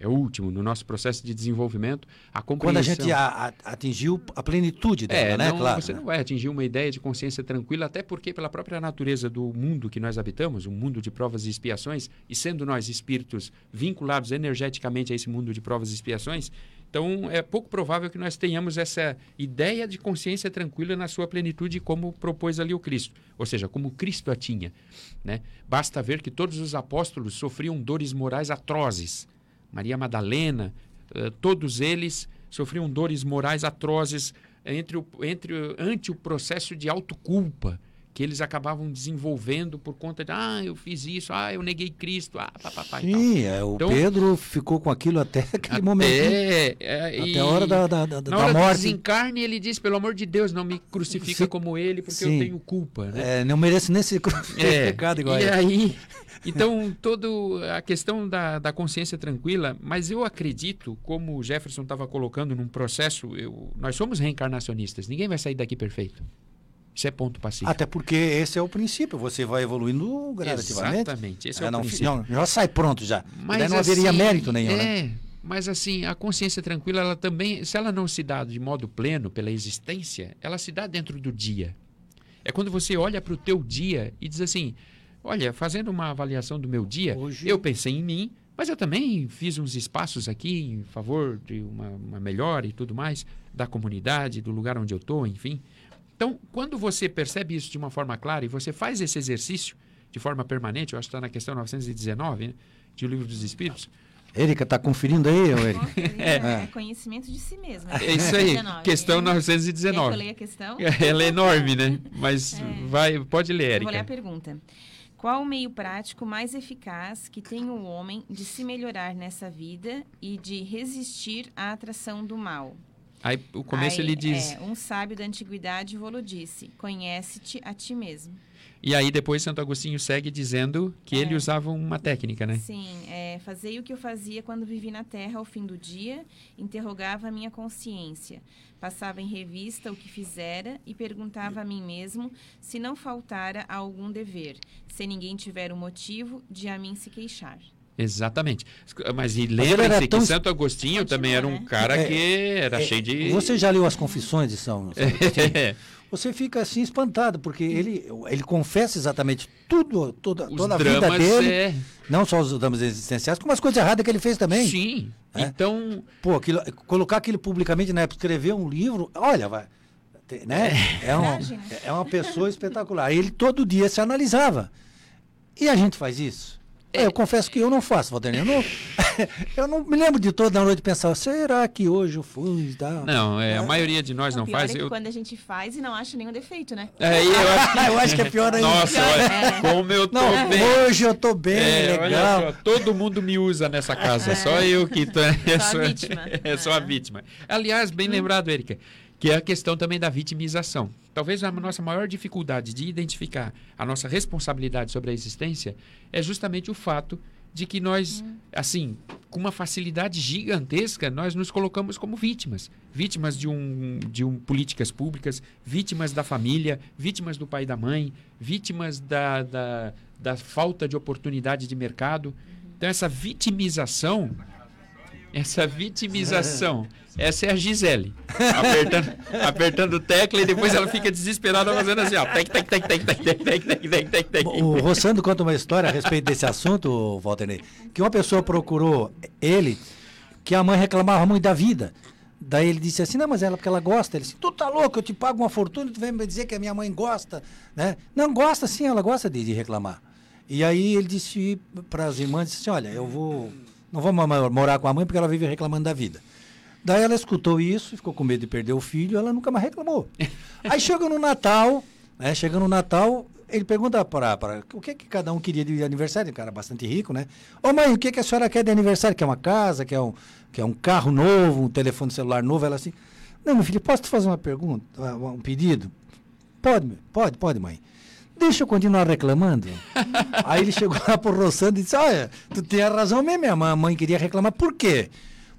É o último no nosso processo de desenvolvimento, a compreensão. Quando a gente a, a, atingiu a plenitude dela, é, né? Não, claro. Você não vai atingir uma ideia de consciência tranquila, até porque pela própria natureza do mundo que nós habitamos, um mundo de provas e expiações, e sendo nós espíritos vinculados energeticamente a esse mundo de provas e expiações, então é pouco provável que nós tenhamos essa ideia de consciência tranquila na sua plenitude, como propôs ali o Cristo, ou seja, como Cristo a tinha. Né? Basta ver que todos os apóstolos sofriam dores morais atrozes Maria Madalena, uh, todos eles sofriam dores morais atrozes entre o, entre, ante o processo de autoculpa que eles acabavam desenvolvendo por conta de, ah, eu fiz isso, ah, eu neguei Cristo, ah, papapá. Sim, é, o então, Pedro ficou com aquilo até aquele até, momento. É, é, até a hora da, da, da, na hora morte. desencarne, ele diz, pelo amor de Deus, não me crucifica Sim. como ele, porque Sim. eu tenho culpa. Né? É, não mereço nem ser crucificado é, igual E aí, então, toda a questão da, da consciência tranquila, mas eu acredito, como o Jefferson estava colocando num processo, eu, nós somos reencarnacionistas, ninguém vai sair daqui perfeito. Isso é ponto pacífico. Até porque esse é o princípio, você vai evoluindo gradativamente. Exatamente, esse é, é o não, princípio. Não, já sai pronto já. Mas Daí não assim, haveria mérito nenhum, né? é, né? Mas assim, a consciência tranquila, ela também, se ela não se dá de modo pleno pela existência, ela se dá dentro do dia. É quando você olha para o teu dia e diz assim, Olha, fazendo uma avaliação do meu dia, Hoje... eu pensei em mim, mas eu também fiz uns espaços aqui em favor de uma, uma melhora e tudo mais, da comunidade, do lugar onde eu estou, enfim. Então, quando você percebe isso de uma forma clara e você faz esse exercício de forma permanente, eu acho que está na questão 919, né, de O Livro dos Espíritos. Érica, está conferindo aí, Érica? É. é. conhecimento de si mesmo. É isso aí, 19. questão 919. Quer que eu leia a questão? Ela é enorme, né? Mas é. vai, pode ler, Érica. vou ler a pergunta. Qual o meio prático mais eficaz que tem o homem de se melhorar nessa vida e de resistir à atração do mal? Aí o começo Aí, ele diz. É, um sábio da antiguidade vou disse: Conhece-te a ti mesmo. E aí depois Santo Agostinho segue dizendo que é, ele usava uma técnica, né? Sim, é, fazei o que eu fazia quando vivi na terra ao fim do dia, interrogava a minha consciência, passava em revista o que fizera e perguntava a mim mesmo se não faltara algum dever, se ninguém tiver o um motivo de a mim se queixar. Exatamente. Mas e lembre-se que Santo Agostinho também era um né? cara é, que era é, cheio de. Você já leu as Confissões de São, São Agostinho? você fica assim espantado, porque ele, ele confessa exatamente tudo, toda, toda a vida dele. É... Não só os dramas existenciais, como as coisas erradas que ele fez também. Sim. É? Então. Pô, aquilo, colocar aquilo publicamente na época, escrever um livro, olha, vai. Né? É, é, um, é uma pessoa espetacular. Ele todo dia se analisava. E a gente faz isso. É, eu confesso que eu não faço, Valdemir. Eu não, eu não me lembro de toda noite pensar, será que hoje eu fui? Tá? Não, é, a maioria de nós não faz. É eu... quando a gente faz e não acha nenhum defeito, né? É, eu, acho que... eu acho que é pior ainda. Nossa, olha, é. como eu tô não, bem. Hoje eu tô bem, é, legal. Só, todo mundo me usa nessa casa, só eu que tô. É só a vítima. É só a vítima. Aliás, bem lembrado, Erika que é a questão também da vitimização. Talvez a nossa maior dificuldade de identificar a nossa responsabilidade sobre a existência é justamente o fato de que nós, assim, com uma facilidade gigantesca, nós nos colocamos como vítimas. Vítimas de, um, de um, políticas públicas, vítimas da família, vítimas do pai e da mãe, vítimas da, da, da falta de oportunidade de mercado. Então, essa vitimização essa vitimização. Essa é a Gisele. Apertando, apertando tecla e depois ela fica desesperada fazendo assim, ó. Tec, tec, tec, tec, tec, tec, tec, tec, tec, tec. O Rossando conta uma história a respeito desse assunto, Walter que uma pessoa procurou ele, que a mãe reclamava muito da vida. Daí ele disse assim, não, mas ela porque ela gosta. Ele disse, tu tá louco, eu te pago uma fortuna, tu vem me dizer que a minha mãe gosta, né? Não, gosta sim, ela gosta de, de reclamar. E aí ele disse para as irmãs, disse assim, olha, eu vou não vou morar com a mãe porque ela vive reclamando da vida. Daí ela escutou isso, ficou com medo de perder o filho, ela nunca mais reclamou. Aí chega no Natal, né? Chega no Natal, ele pergunta para o que, que cada um queria de aniversário, um cara bastante rico, né? Ô mãe, o que, que a senhora quer de aniversário? Quer uma casa, quer um, quer um carro novo, um telefone celular novo? Ela assim, não, meu filho, posso te fazer uma pergunta, um pedido? Pode, pode, pode, mãe deixa eu continuar reclamando. Aí ele chegou lá pro Rossando e disse, olha, tu tem a razão mesmo, minha mãe queria reclamar. Por quê?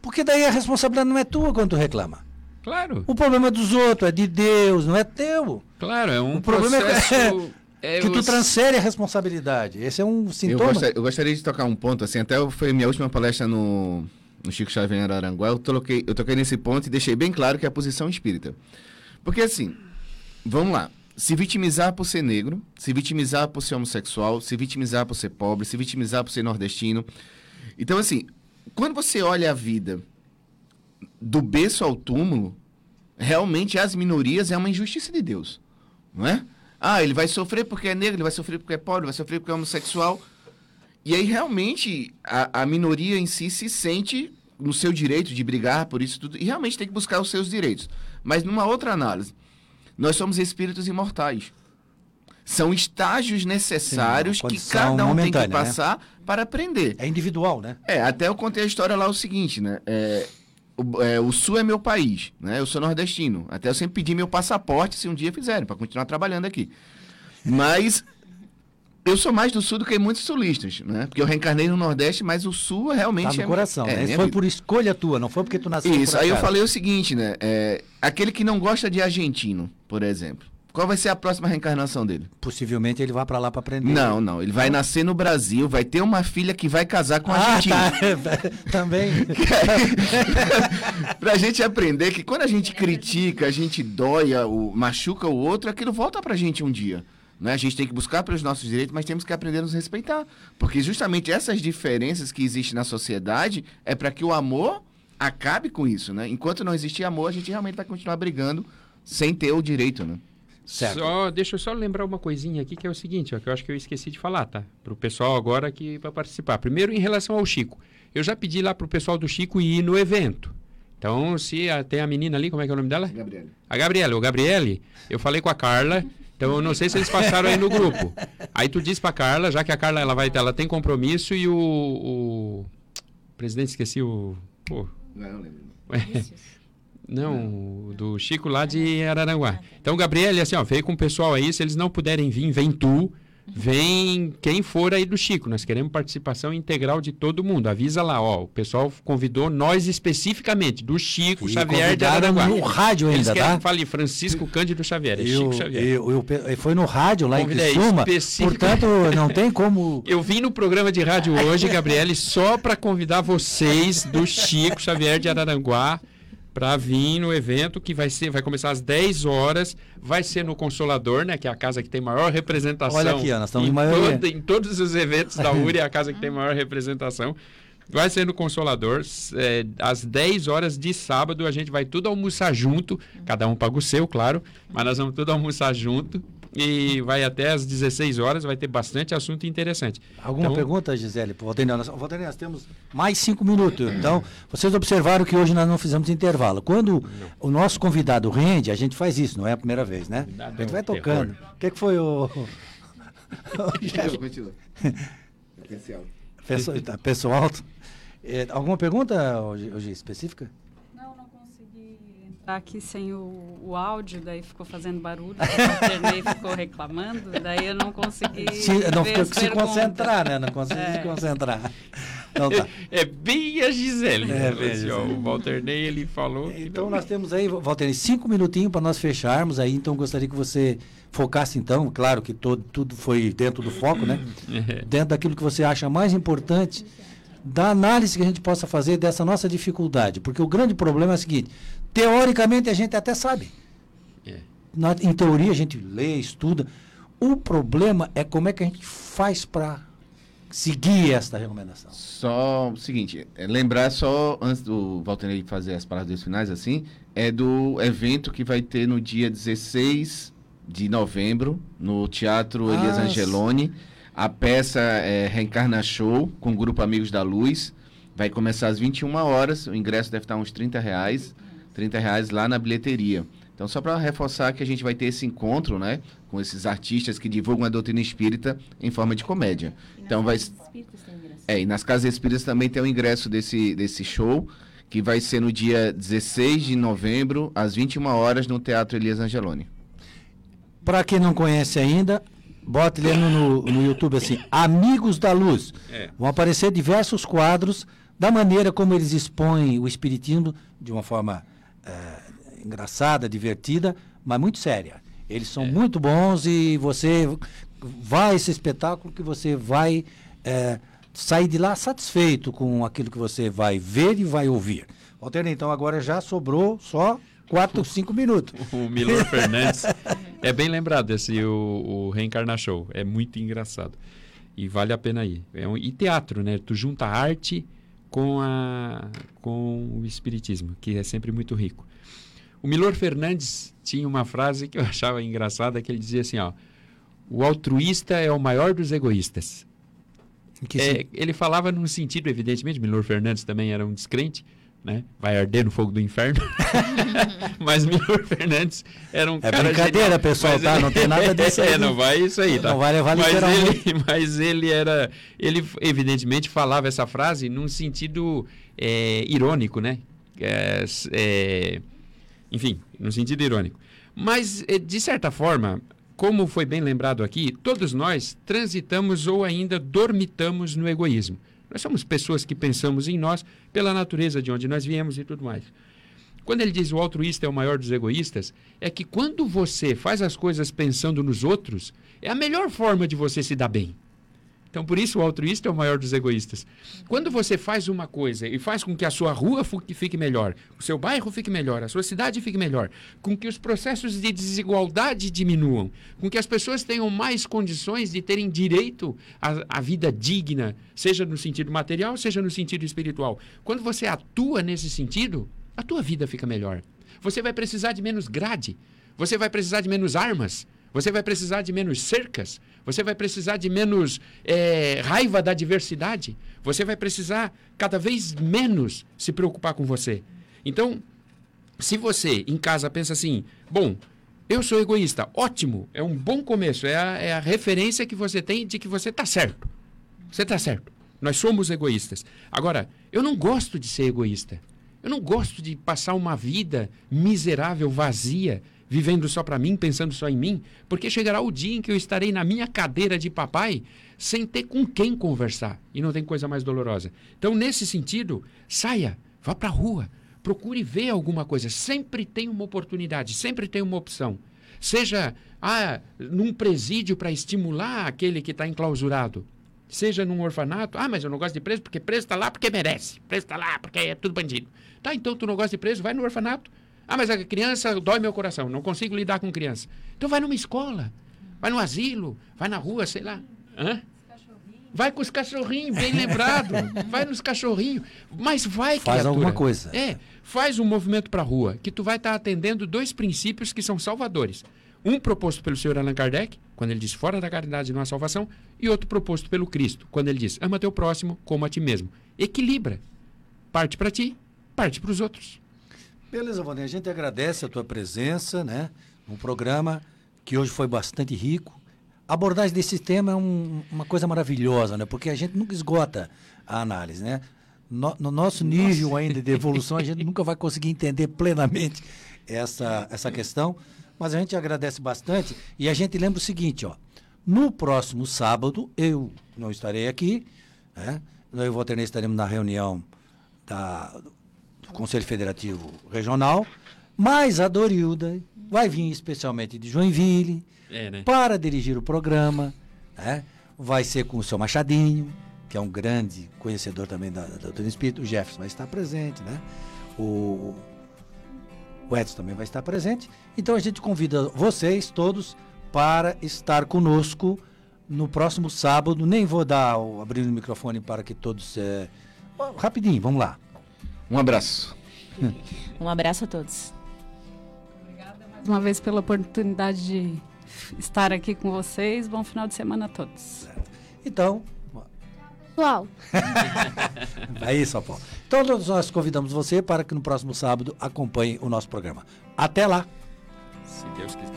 Porque daí a responsabilidade não é tua quando tu reclama. Claro. O problema é dos outros, é de Deus, não é teu. Claro, é um o problema é processo... É, é que tu transfere a responsabilidade. Esse é um sintoma. Eu gostaria, eu gostaria de tocar um ponto, assim, até foi minha última palestra no, no Chico Xavier Aranguá, eu toquei, eu toquei nesse ponto e deixei bem claro que é a posição espírita. Porque assim, vamos lá, se vitimizar por ser negro, se vitimizar por ser homossexual, se vitimizar por ser pobre, se vitimizar por ser nordestino. Então, assim, quando você olha a vida do berço ao túmulo, realmente as minorias é uma injustiça de Deus, não é? Ah, ele vai sofrer porque é negro, ele vai sofrer porque é pobre, vai sofrer porque é homossexual. E aí, realmente, a, a minoria em si se sente no seu direito de brigar por isso tudo, e realmente tem que buscar os seus direitos. Mas numa outra análise, nós somos espíritos imortais. São estágios necessários Sim, que cada um tem que né? passar né? para aprender. É individual, né? É, até eu contei a história lá o seguinte, né? É, o, é, o, Sul é meu país, né? Eu sou nordestino. Até eu sempre pedi meu passaporte se um dia fizerem, para continuar trabalhando aqui. Mas eu sou mais do Sul do que muitos sulistas, né? Porque eu reencarnei no Nordeste, mas o Sul realmente tá no é coração. É, né? Isso foi por escolha tua, não foi porque tu nasceu Isso. Aí eu falei o seguinte, né? É, aquele que não gosta de argentino, por exemplo. Qual vai ser a próxima reencarnação dele? Possivelmente ele vai para lá para aprender. Não, não. Ele vai não. nascer no Brasil, vai ter uma filha que vai casar com ah, argentino. Tá. Também. pra gente aprender que quando a gente critica, a gente dói, o, machuca o outro, aquilo volta pra gente um dia. Né? A gente tem que buscar pelos nossos direitos, mas temos que aprender a nos respeitar. Porque justamente essas diferenças que existem na sociedade é para que o amor acabe com isso. Né? Enquanto não existir amor, a gente realmente vai continuar brigando sem ter o direito. Né? Certo. Só, deixa eu só lembrar uma coisinha aqui que é o seguinte, ó, que eu acho que eu esqueci de falar, tá? Para o pessoal agora que vai participar. Primeiro, em relação ao Chico. Eu já pedi lá para o pessoal do Chico ir no evento. Então, se a, tem a menina ali, como é que é o nome dela? Gabriele. A Gabriela. O Gabriele, eu falei com a Carla então eu não sei se eles passaram aí no grupo. Aí tu diz pra Carla, já que a Carla ela vai, ela tem compromisso e o, o presidente esqueci o, pô. Não, não lembro. Não, do Chico lá de Araranguá. Então, Gabriel, assim, ó, veio com o pessoal aí, se eles não puderem vir, vem tu, Vem quem for aí do Chico. Nós queremos participação integral de todo mundo. Avisa lá, ó. O pessoal convidou nós especificamente, do Chico E Xavier de Araranguá. no rádio Eles ainda, querem tá? Falei, Francisco Cândido Xavier. É Eu, Chico Xavier. eu, eu pe- foi no rádio lá em Convidei Criciúma, específico- portanto não tem como... Eu vim no programa de rádio hoje, Gabriele, só para convidar vocês do Chico Xavier de Araranguá para vir no evento que vai ser, vai começar às 10 horas, vai ser no Consolador, né, que é a casa que tem maior representação. Olha aqui, ó, nós estamos em, maioria. todo- em todos os eventos da URI, é a casa que tem maior representação. Vai ser no Consolador, é, às 10 horas de sábado, a gente vai tudo almoçar junto, cada um paga o seu, claro, mas nós vamos tudo almoçar junto e vai até às 16 horas, vai ter bastante assunto interessante. Alguma Então- pergunta, Gisele? Valternel? Nós, nós temos mais cinco minutos. Então, vocês observaram que hoje nós não fizemos intervalo. Quando o nosso convidado rende, a gente faz isso, não é a primeira vez, né? Convidado A gente é vai um tocando. O que, que foi o. Continua. Pessoal, tá, pessoal. É, alguma pergunta, Gi, específica? Não, não consegui entrar aqui sem o, o áudio, daí ficou fazendo barulho, o Ternei ficou reclamando, daí eu não consegui. Se, não ficou se perguntas. concentrar, né? Não consegui se É. concentrar. Então tá. É bem a Gisele. É, É, bem a Gisele. O Walter Ney, ele falou Então nós temos aí, Walter, cinco minutinhos para nós fecharmos aí, então gostaria que você focasse então, claro que todo, tudo foi dentro do foco, né? É. Dentro daquilo que você acha mais importante, da análise que a gente possa fazer dessa nossa dificuldade. Porque o grande problema é o seguinte, teoricamente a gente até sabe. É. Na- em teoria a gente lê, estuda. O problema é como é que a gente faz para seguir esta recomendação. Só o seguinte, é lembrar só, antes do Valtenei fazer as palavras finais, assim, é do evento que vai ter no dia 16 de novembro, no Teatro Ah, Elias Angeloni. A peça é Reencarna Show, com o Grupo Amigos da Luz. Vai começar às 21 horas, o ingresso deve estar uns 30 reais, 30 reais lá na bilheteria. Então, só para reforçar que a gente vai ter esse encontro, né, com esses artistas que divulgam a doutrina espírita em forma de comédia. Então, vai, é, e nas casas espíritas também tem o ingresso desse, desse show, que vai ser no dia 16 de novembro, às 21 horas, no Teatro Elias Angeloni. Para quem não conhece ainda, bota ele no, no, no YouTube assim, Amigos da Luz. É. Vão aparecer diversos quadros da maneira como eles expõem o espiritismo de uma forma eh, engraçada, divertida, mas muito séria. Eles são muito bons e você vai esse espetáculo que você vai eh, sair de lá satisfeito com aquilo que você vai ver e vai ouvir. Walter, então agora já sobrou só quatro, cinco minutos. O Milor Fernandes. É bem lembrado esse o, o Reencarna Show. É muito engraçado. E vale a pena ir. É um, e teatro, né? Tu junta arte com, a, com o espiritismo, que é sempre muito rico. O Milor Fernandes tinha uma frase que eu achava engraçada, que ele dizia assim, ó. O altruísta é o maior dos egoístas. Que É, ele falava num sentido, evidentemente, Milor Fernandes também era um descrente, né? Vai arder no fogo do inferno. mas Milor Fernandes era um É cara brincadeira, genial, pessoal, mas tá? ele- Não tem nada disso aí, É, não não. vai isso aí, tá? Não vai levar mas literalmente. ele, mas ele era, ele evidentemente falava essa frase num sentido é, irônico, né? É, é, enfim, num sentido irônico. Mas, eh, de certa forma, como foi bem lembrado aqui, todos nós transitamos ou ainda dormitamos no egoísmo. Nós somos pessoas que pensamos em nós pela natureza de onde nós viemos e tudo mais. Quando ele diz o altruísta é o maior dos egoístas, é que quando você faz as coisas pensando nos outros, é a melhor forma de você se dar bem. Então, por isso, o altruísta é o maior dos egoístas. Quando você faz uma coisa e faz com que a sua rua fique melhor, o seu bairro fique melhor, a sua cidade fique melhor, com que os processos de desigualdade diminuam, com que as pessoas tenham mais condições de terem direito à, à vida digna, seja no sentido material, seja no sentido espiritual. Quando você atua nesse sentido, a tua vida fica melhor. Você vai precisar de menos grade, você vai precisar de menos armas, você vai precisar de menos cercas, você vai precisar de menos eh, raiva da diversidade, você vai precisar cada vez menos se preocupar com você. Então, se você em casa pensa assim, bom, eu sou egoísta, ótimo, é um bom começo, é a, é a referência que você tem de que você está certo. Você está certo. Nós somos egoístas. Agora, eu não gosto de ser egoísta. Eu não gosto de passar uma vida miserável, vazia, vivendo só para mim, pensando só em mim, porque chegará o dia em que eu estarei na minha cadeira de papai sem ter com quem conversar. E não tem coisa mais dolorosa. Então, nesse sentido, saia, vá para a rua, procure ver alguma coisa. Sempre tem uma oportunidade, sempre tem uma opção. Seja ah, num presídio para estimular aquele que está enclausurado. Seja num orfanato. Ah, mas eu não gosto de preso porque preso está lá porque merece. Preso está lá porque é tudo bandido. Tá, então tu não gosta de preso, vai no orfanato. Ah, mas a criança dói meu coração, não consigo lidar com criança. Então vai numa escola, vai no asilo, vai na rua, sei lá. Hã? Vai com os cachorrinhos, bem lembrado. Vai nos cachorrinhos. Mas vai, Faz criatura. alguma coisa. É, faz um movimento para a rua, que tu vai estar tá atendendo dois princípios que são salvadores. Um proposto pelo senhor Allan Kardec, quando ele diz fora da caridade não há salvação, e outro proposto pelo Cristo, quando ele diz ama teu próximo como a ti mesmo. Equilibra. Parte para ti, parte para os outros. Beleza, Valdir. A gente agradece a tua presença, né? Um programa que hoje foi bastante rico. A abordagem desse tema é um, uma coisa maravilhosa, né? Porque a gente nunca esgota a análise, né? No, no nosso nível Nossa. ainda de evolução, a gente nunca vai conseguir entender plenamente essa, essa questão. Mas a gente agradece bastante e a gente lembra o seguinte, ó. No próximo sábado, eu não estarei aqui, né? Eu e o Walter estaremos na reunião da, Conselho Federativo Regional, mas a Dorilda vai vir especialmente de Joinville, é, né? para dirigir o programa. Né? Vai ser com o seu Machadinho, que é um grande conhecedor também da, da doutrina espírita. O Jefferson vai estar presente, né? O, o Edson também vai estar presente. Então a gente convida vocês todos para estar conosco no próximo sábado. Nem vou dar abrir o microfone para que todos. É... Rapidinho, vamos lá. Um abraço. um abraço a todos. Obrigada mais uma vez pela oportunidade de estar aqui com vocês. Bom final de semana a todos. Então. Pessoal. é isso, Paulo. Então nós convidamos você para que no próximo sábado acompanhe o nosso programa. Até lá. Se Deus quiser.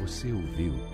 Você ouviu